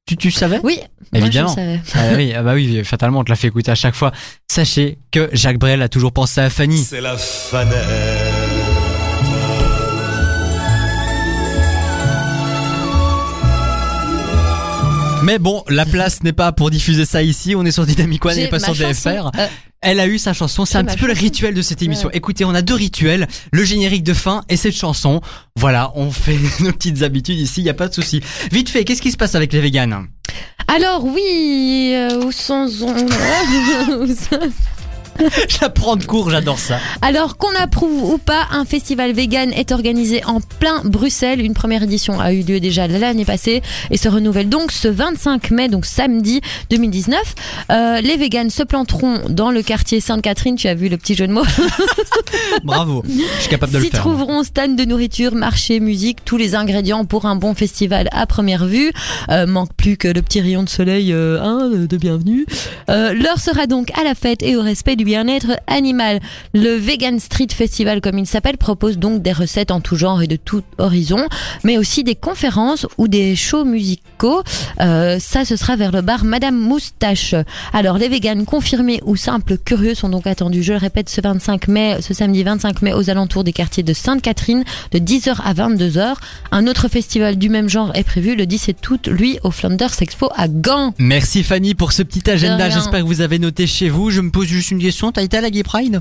Tu, tu savais? Oui, Évidemment. Moi, je le savais. Ah oui, ah bah oui, fatalement, on te l'a fait écouter à chaque fois. Sachez que Jacques Brel a toujours pensé à Fanny. C'est la fanette. Mais bon, la place n'est pas pour diffuser ça ici. On est sur Dynamic One et pas sur. DFR. Euh, Elle a eu sa chanson. C'est un petit peu le rituel de cette émission. Ouais. Écoutez, on a deux rituels. Le générique de fin et cette chanson. Voilà, on fait nos petites habitudes ici. Il y a pas de souci. Vite fait, qu'est-ce qui se passe avec les véganes? Alors oui, euh, où sont- Je la prends de court, j'adore ça. Alors qu'on approuve ou pas, un festival vegan est organisé en plein Bruxelles. Une première édition a eu lieu déjà l'année passée et se renouvelle donc ce 25 mai, donc samedi 2019. Euh, les vegans se planteront dans le quartier Sainte-Catherine. Tu as vu le petit jeu de mots? Bravo. Je suis capable de le S'y faire. trouveront stand de nourriture, marché, musique, tous les ingrédients pour un bon festival à première vue. Euh, manque plus que le petit rayon de soleil euh, hein, de bienvenue. Euh, L'heure sera donc à la fête et au respect du bien-être animal. Le Vegan Street Festival, comme il s'appelle, propose donc des recettes en tout genre et de tout horizon, mais aussi des conférences ou des shows musicaux. Euh, ça, ce sera vers le bar Madame Moustache. Alors, les véganes confirmés ou simples curieux sont donc attendus, je le répète, ce 25 mai, ce samedi 25 mai aux alentours des quartiers de Sainte-Catherine de 10h à 22h. Un autre festival du même genre est prévu le 17 août, lui, au Flanders Expo à Gand. Merci Fanny pour ce petit agenda. J'espère que vous avez noté chez vous. Je me pose juste une question. T'as été à la Gay Pride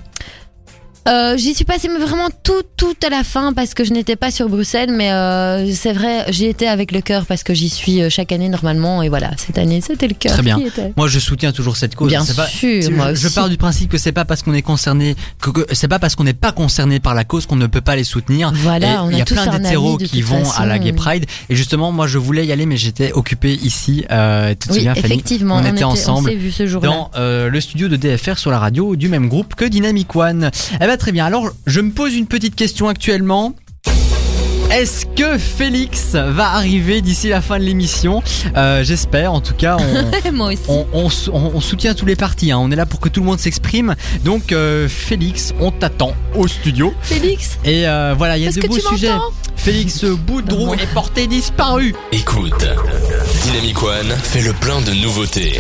Euh, J'y suis passée mais vraiment tout tout à la fin parce que je n'étais pas sur Bruxelles mais euh, c'est vrai j'y étais avec le cœur parce que j'y suis euh, chaque année normalement et voilà cette année c'était le cœur Très bien. était. Moi, je soutiens toujours cette cause. Bien pas- sûr, moi je, pars du principe que c'est pas parce qu'on est concerné, que, que- c'est pas parce qu'on n'est pas concerné par la cause qu'on ne peut pas les soutenir. Voilà, il y a tous plein d'hétéros qui vont façon. à la Gay Pride. Et justement, moi, je voulais y aller, mais j'étais occupé ici. Euh, tu te Oui effectivement on on, était ensemble on vu ce jour-là. dans le studio de DFR sur la radio du même groupe que Dynamic One. Eh ben très bien. Alors, je me pose une petite question actuellement. Est-ce que Félix va arriver d'ici la fin de l'émission Euh, J'espère. En tout cas, on, Moi aussi. on, on sou- on- on soutient tous les partis. hein. On est là pour que tout le monde s'exprime. Donc, euh, Félix, on t'attend au studio. Félix Et euh, voilà, il y a de beaux sujets. Félix Boudreau est porté disparu. Écoute, Dynamic One fait le plein de nouveautés.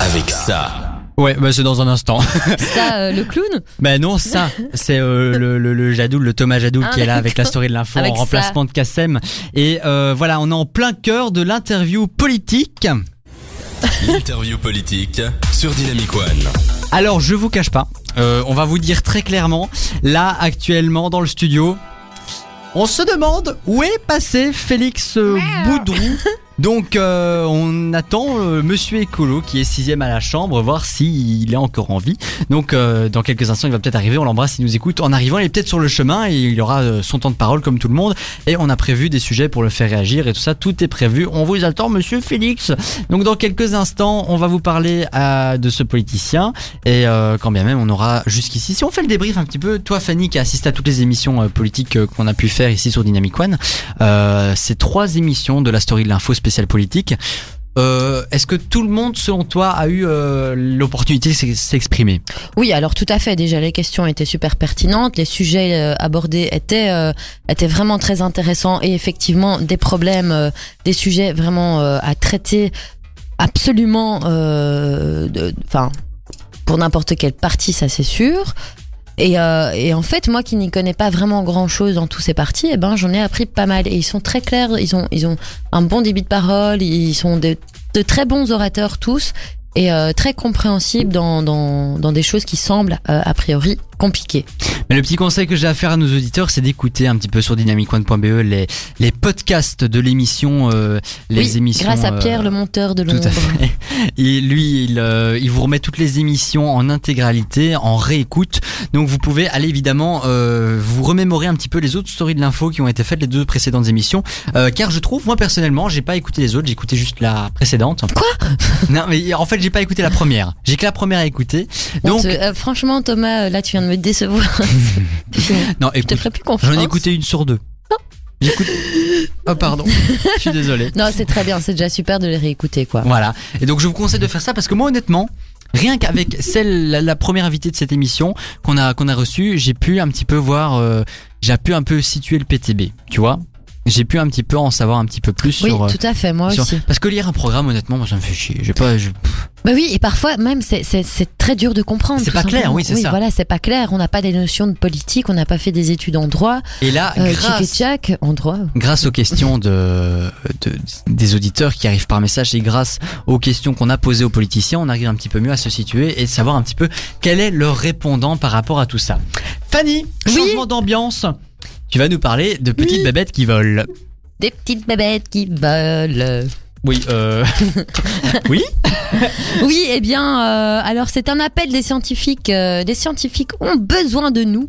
Avec ça. Ouais, bah c'est dans un instant. ça euh, le clown Ben non, ça, c'est euh, le, le, le Jadoul, le Thomas Jadoul Ah, qui est là avec la story de l'info en ça. remplacement de Kassem. Et euh, voilà, on est en plein cœur de l'interview politique. L'interview politique sur Dynamic One. Alors, je vous cache pas, euh, on va vous dire très clairement, là actuellement dans le studio, on se demande où est passé Félix euh, Boudrou. Donc euh, on attend euh, Monsieur Écolo qui est sixième à la chambre, voir s'il est encore en vie. Donc euh, dans quelques instants il va peut-être arriver, on l'embrasse, il nous écoute. En arrivant il est peut-être sur le chemin et il aura euh, son temps de parole comme tout le monde. Et on a prévu des sujets pour le faire réagir et tout ça, tout est prévu. On vous attend Monsieur Félix. Donc dans quelques instants on va vous parler euh, de ce politicien et euh, quand bien même on aura jusqu'ici. Si on fait le débrief un petit peu, toi Fanny qui assiste à toutes les émissions politiques qu'on a pu faire ici sur Dynamic One, ces trois émissions de la story de l'info spéciale politique. Euh, Est-ce que tout le monde, selon toi, a eu euh, l'opportunité de s'ex- s'exprimer? Oui, alors tout à fait. Déjà, les questions étaient super pertinentes, les sujets euh, abordés étaient étaient vraiment très intéressants et effectivement des problèmes, des sujets vraiment à traiter absolument, enfin pour n'importe quel parti, ça c'est sûr. Et, euh, et en fait, moi qui n'y connais pas vraiment grand chose dans tous ces partis, eh ben j'en ai appris pas mal. Et ils sont très clairs, ils ont ils ont un bon débit de parole, ils sont de, de très bons orateurs tous et euh, très compréhensibles dans, dans, dans des choses qui semblent euh, a priori compliquées. Mais le petit conseil que j'ai à faire à nos auditeurs, c'est d'écouter un petit peu sur dynamicone.be les, les podcasts de l'émission, euh, les oui, émissions. grâce à euh, Pierre, le monteur de Tout à fait. Et lui, il, euh, il vous remet toutes les émissions en intégralité, en réécoute. Donc vous pouvez aller évidemment euh, vous remémorer un petit peu les autres stories de l'info qui ont été faites les deux précédentes émissions. Car je trouve, moi personnellement, j'ai pas écouté les autres, j'ai écouté juste la précédente. Quoi? Non, mais en fait, j'ai pas écouté la première. J'ai que la première à écouter. Donc, franchement, Thomas, là, tu viens de me décevoir. non, Je te ferai plus confiance. j'en ai écouté une sur deux. J'écoute. Oh pardon, je suis désolé. Non, c'est très bien, c'est déjà super de les réécouter, quoi. Voilà. Et donc je vous conseille de faire ça parce que moi honnêtement, rien qu'avec celle la, la première invitée de cette émission qu'on a qu'on a reçue, j'ai pu un petit peu voir euh, j'ai pu un peu situer le PTB, tu vois J'ai pu un petit peu en savoir un petit peu plus Oui, sur euh, tout à fait, moi sur- aussi. parce que lire un programme honnêtement moi ça me fait chier. J'ai pas je- Bah oui, et parfois même c'est c'est c'est très dur de comprendre. C'est pas clair, oui, c'est ça. Voilà, c'est pas clair. On n'a pas des notions de politique, on n'a pas fait des études en droit. et là Euh, grâce Jack en droit. grâce aux questions de, de- des auditeurs qui arrivent par message et grâce aux questions qu'on a posées aux politiciens, on arrive un petit peu mieux à se situer et savoir un petit peu quel est leur répondant par rapport à tout ça. Fanny, Oui changement d'ambiance. Tu vas nous parler de petites Oui. bébêtes qui volent. Des petites bébêtes qui volent. Oui, euh... oui. Oui, eh bien, euh, alors c'est un appel des scientifiques. euh, les scientifiques ont besoin de nous.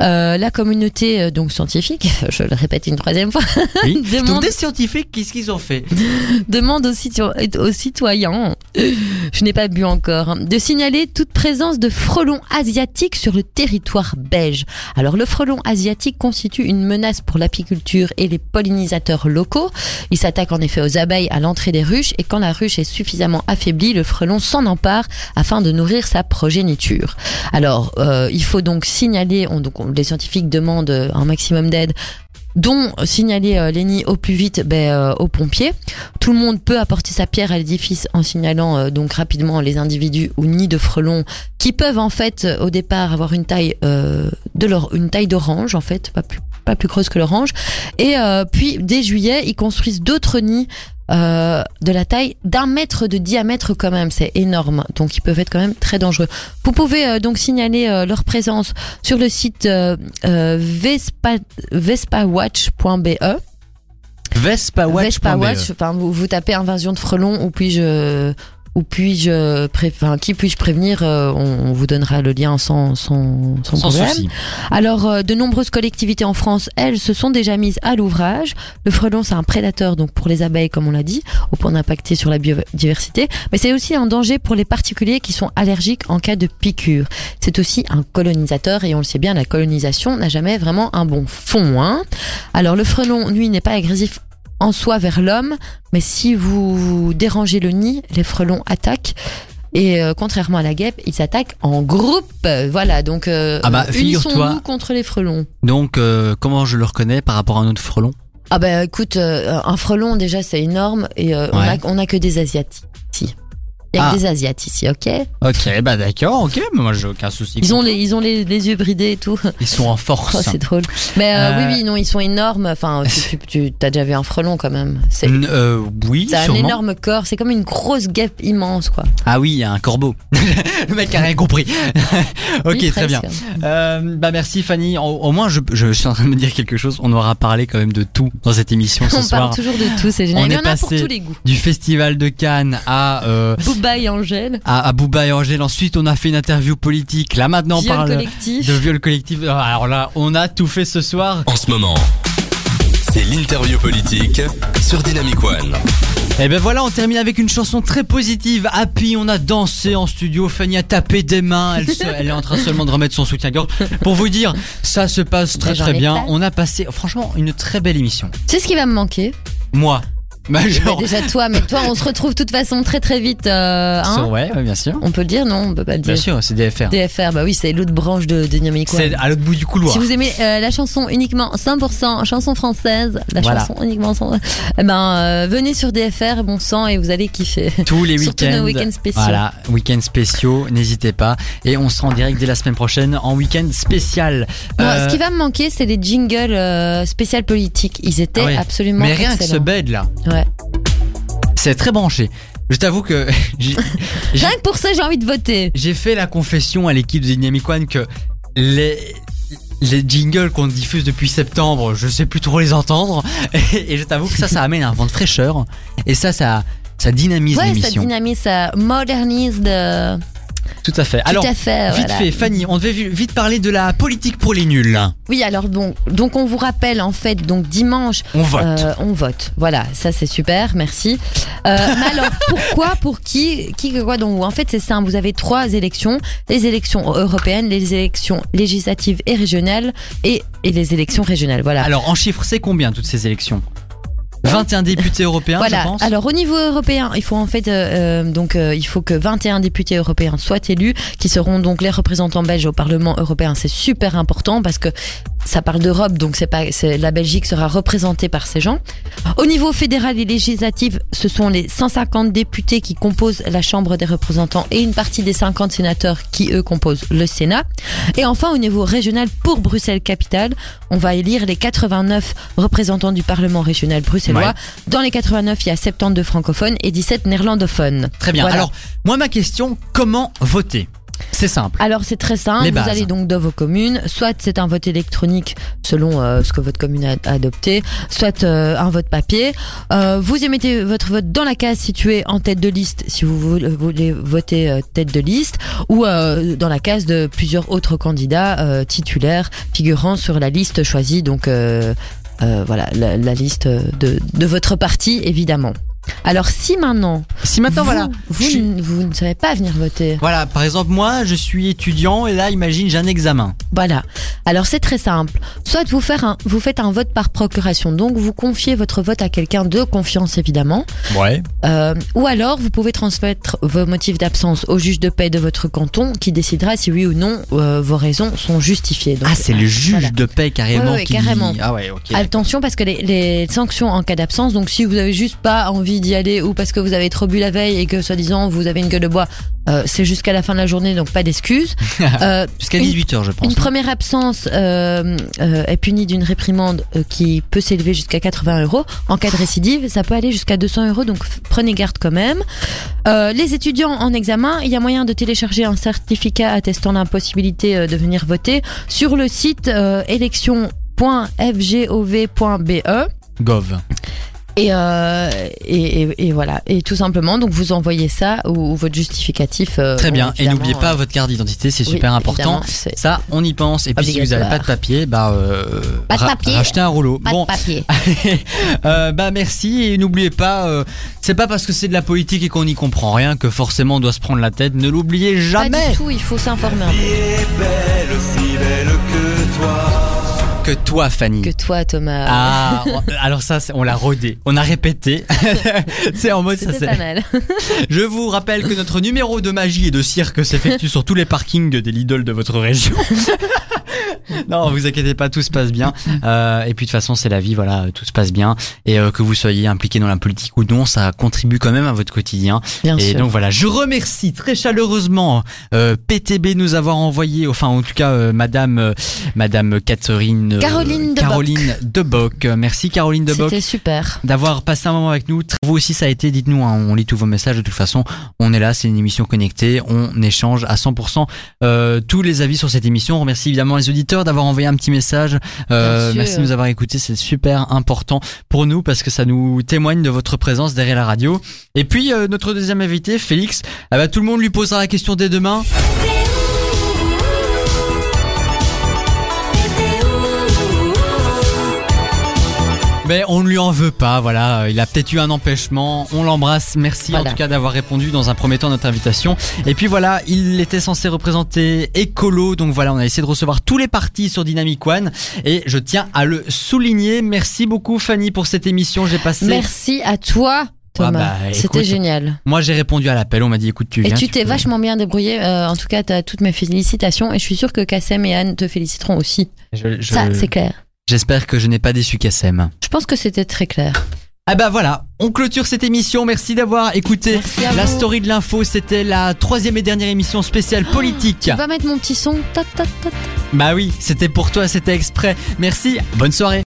Euh, la communauté euh, donc scientifique, je le répète une troisième fois, oui. Donc demande, des scientifiques, qu'est-ce qu'ils ont fait demande aux, aux citoyens, je n'ai pas bu encore, de signaler toute présence de frelons asiatiques sur le territoire belge. Alors le frelon asiatique constitue une menace pour l'apiculture et les pollinisateurs locaux. Il s'attaque en effet aux abeilles à l'entrée des ruches et quand la ruche est suffisamment affaiblie, le frelon s'en empare afin de nourrir sa progéniture. Alors euh, il faut donc signaler, on, donc on- les scientifiques demandent un maximum d'aide dont signaler euh, les nids au plus vite ben, euh, aux pompiers. Tout le monde peut apporter sa pierre à l'édifice en signalant euh, donc rapidement les individus ou nids de frelons qui peuvent en fait euh, au départ avoir une taille d'orange en fait, pas plus pas plus creuse que l'orange. Et puis dès juillet, ils construisent d'autres nids euh, de la taille d'un mètre de diamètre quand même, c'est énorme. Donc ils peuvent être quand même très dangereux. Vous pouvez euh, donc signaler euh, leur présence sur le site Vespa, vespawatch.be. Vespawatch. Vespa Watch, enfin vous, vous tapez invasion de frelons ou puis-je ou puis-je pré- enfin qui puis-je prévenir euh, on, vous donnera le lien sans sans, sans, Sans problème. souci. Alors, euh, de nombreuses collectivités en France, elles, se sont déjà mises à l'ouvrage. Le frelon, c'est un prédateur, donc pour les abeilles, comme on l'a dit, au point d'impacter sur la biodiversité. Mais c'est aussi un danger pour les particuliers qui sont allergiques en cas de piqûre. C'est aussi un colonisateur, et on le sait bien, la colonisation n'a jamais vraiment un bon fond. Hein. Alors, le frelon, lui, n'est pas agressif en soi vers l'homme, mais si vous dérangez le nid, les frelons attaquent. Et euh, contrairement à la guêpe, ils s'attaquent en groupe. Voilà, donc euh, Ah bah, unissons-nous contre les frelons. Donc, euh, comment je le reconnais par rapport à un autre frelon? Ah bah écoute, euh, un frelon déjà c'est énorme et euh, on, a, Ouais. on a que des asiates ici. Il y a Ah. que des asiates ici, ok Ok, bah d'accord, ok, mais moi j'ai aucun souci. Ils ont les ils ont les, les yeux bridés et tout. Ils sont en force. Oh, c'est drôle. Mais euh, Euh, oui oui non ils sont énormes. Enfin tu, tu, tu as déjà vu un frelon quand même. C'est euh, oui, c'est un sûrement. énorme corps. C'est comme une grosse guêpe immense quoi. Ah oui, il y a un corbeau. le mec a rien compris. ok, Oui, très bien. Euh, bah merci Fanny. Au, au moins, je, je suis en train de me dire quelque chose. On aura parlé quand même de tout dans cette émission ce On soir. parle toujours de tout, c'est génial. On Il y est en a pour passé- tous les goûts. Du festival de Cannes à Booba et Angèle, à, à Bouba et Angèle. Ensuite, on a fait une interview politique. Là maintenant, on viol parle collectif. de viol collectif. Alors là, on a tout fait ce soir. En ce moment, c'est l'interview politique sur Dynamic One. Et ben voilà, on termine avec une chanson très positive. Happy, on a dansé en studio. Fanny a tapé des mains. Elle, se- elle est en train seulement de remettre son soutien-gorge. Pour vous dire, ça se passe très très bien. On a passé, franchement, une très belle émission. C'est ce qui va me manquer? Moi. Bah, Mais genre. déjà toi, mais toi on se retrouve de toute façon très très vite. euh, hein ouais, ouais, bien sûr. on peut le dire non On peut pas le dire. Bien sûr, c'est DFR. DFR, bah oui, c'est l'autre branche de Dynamic One. C'est à l'autre bout du couloir. Si vous aimez euh, la chanson uniquement 100% chanson française, la Voilà. chanson uniquement 100%, eh ben euh, venez sur DFR, bon sang, et vous allez kiffer. Tous les week-ends. week-ends spéciaux. Voilà, week-ends spéciaux, n'hésitez pas. Et on sera en direct dès la semaine prochaine en week-end spécial. Euh, ce qui va me manquer, c'est les jingles spécial politiques. Ils étaient ah absolument Mais rien que ce excellents. bed là, Ouais. C'est très branché. Je t'avoue que Rien que pour ça, j'ai envie de voter. j'ai fait la confession à l'équipe de Dynamic One que les les jingles qu'on diffuse depuis septembre, je sais plus trop les entendre. Et, et je t'avoue que ça, ça amène un vent de fraîcheur. Et ça, ça, ça dynamise Ouais, ça dynamise, ça modernise de... Tout à fait. Tout Alors, à fait. vite voilà. fait, Fanny, on devait vi- vite parler de la politique pour les nuls. Oui, alors donc, donc on vous rappelle en fait, donc dimanche, On vote. Euh, on vote. Voilà, ça c'est super, merci. Euh, mais alors pourquoi, pour qui, qui quoi donc En fait c'est simple. Vous avez trois élections les élections européennes, les élections législatives et régionales et, et les élections régionales. Voilà. Alors, en chiffres, c'est combien toutes ces élections? 21 députés européens, voilà. je pense. Alors au niveau européen, il faut en fait euh, euh, donc euh, il faut que 21 députés européens soient élus, qui seront donc les représentants belges au Parlement européen. C'est super important parce que ça parle d'Europe, donc c'est pas la Belgique sera représentée par ces gens. Au niveau fédéral et législatif, ce sont les 150 députés qui composent la Chambre des représentants et une partie des 50 sénateurs qui eux composent le Sénat. Et enfin au niveau régional pour Bruxelles capitale, on va élire les 89 représentants du Parlement régional bruxellois. Ouais. Dans les 89, il y a 72 francophones et 17 néerlandophones. Très bien. Voilà. Alors, moi, ma question, comment voter? C'est simple. Alors c'est très simple, vous allez donc dans vos communes, soit c'est un vote électronique selon euh, ce que votre commune a adopté, soit euh, un vote papier. Euh, vous émettez votre vote dans la case située en tête de liste si vous voulez, voter tête de liste, ou dans la case de plusieurs autres candidats titulaires figurant sur la liste choisie, donc voilà la, la liste de, de votre parti évidemment. Alors si maintenant, Si maintenant, vous, voilà. vous, suis- vous ne savez pas venir voter, Voilà, par exemple, moi, je suis étudiant et là, imagine, j'ai un examen. Voilà. Alors c'est très simple. Soit vous, faire un, vous faites un vote par procuration, donc vous confiez votre vote à quelqu'un de confiance évidemment, Ouais. Euh, ou alors vous pouvez transmettre vos motifs d'absence au juge de paix de votre canton qui décidera si oui ou non euh, vos raisons sont justifiées. Donc, Ah, c'est le juge voilà. de paix carrément Ouais, ouais, qui carrément. dit. Ah ouais, ok. Attention parce que les, les sanctions en cas d'absence, donc si vous avez juste pas envie d'y aller ou parce que vous avez trop bu la veille et que soi-disant vous avez une gueule de bois, euh, c'est jusqu'à la fin de la journée donc pas d'excuses. Euh, Jusqu'à une- 18h, je pense. Une première absence euh, euh, est punie d'une réprimande qui peut s'élever jusqu'à 80 euros. En cas de récidive, ça peut aller jusqu'à 200 euros, donc prenez garde quand même. Les étudiants en examen, il y a moyen de télécharger un certificat attestant l'impossibilité de venir voter sur le site élection.fgov.be. Gov. Et, euh, et, et, et voilà. Et tout simplement, donc vous envoyez ça ou, ou votre justificatif. euh, Très bon, bien. Et n'oubliez pas euh, votre carte d'identité, c'est oui, super important. Ça, on y pense. Et puis si vous n'avez pas de papier, bah euh, Pas de ra- papier. rachetez un rouleau. Pas bon, de papier. euh, bah merci et n'oubliez pas, euh, c'est pas parce que c'est de la politique et qu'on n'y comprend rien que forcément on doit se prendre la tête. Ne l'oubliez Pas jamais du tout, il faut s'informer un peu. Que toi, Fanny. Que toi, Thomas. Ah, on- alors ça, on l'a rodé, on a répété. c'est en mode ça. C'est- pas mal. Je vous rappelle que notre numéro de magie et de cirque s'effectue sur tous les parkings des Lidl de votre région. non, vous inquiétez pas, tout se passe bien. Euh, et puis de toute façon, c'est la vie, voilà, tout se passe bien. Et euh, que vous soyez impliqué dans la politique ou non, ça contribue quand même à votre quotidien. Bien et sûr. donc voilà, je remercie très chaleureusement euh, PTB de nous avoir envoyé, enfin en tout cas euh, Madame euh, Madame Catherine euh, Caroline Deboc. Caroline Deboc. Merci Caroline Deboc C'était super. d'avoir passé un moment avec nous. Vous aussi, ça a été, dites-nous, hein, on lit tous vos messages de toute façon. On est là, c'est une émission connectée, on échange à 100% euh, tous les avis sur cette émission. On remercie évidemment les auditeurs d'avoir envoyé un petit message. Euh, merci de nous avoir écoutés, c'est super important pour nous parce que ça nous témoigne de votre présence derrière la radio. Et puis, euh, notre deuxième invité, Félix, ah bah, tout le monde lui posera la question dès demain. Mais on ne lui en veut pas, voilà. Il a peut-être eu un empêchement. On l'embrasse. Merci en tout cas d'avoir répondu dans un premier temps à notre invitation. Et puis voilà, il était censé représenter Écolo. Donc voilà, on a essayé de recevoir tous les partis sur Dynamic One. Et je tiens à le souligner. Merci beaucoup Fanny pour cette émission. J'ai passé. Merci à toi, Thomas. bah, C'était génial. Moi j'ai répondu à l'appel. On m'a dit écoute tu Et viens. tu t'es peux- vachement bien débrouillé. Euh, en tout cas, tu as toutes mes félicitations. Et je suis sûre que Kassem et Anne te féliciteront aussi. Je- je- Ça, c'est clair. J'espère que je n'ai pas déçu Kassem. Je pense que c'était très clair. Ah bah voilà, on clôture cette émission. Merci d'avoir écouté la vous. story de l'info. C'était la troisième et dernière émission spéciale politique. Tu vas mettre mon petit son. Ta, ta, ta, ta. Bah oui, c'était pour toi, c'était exprès. Merci, bonne soirée.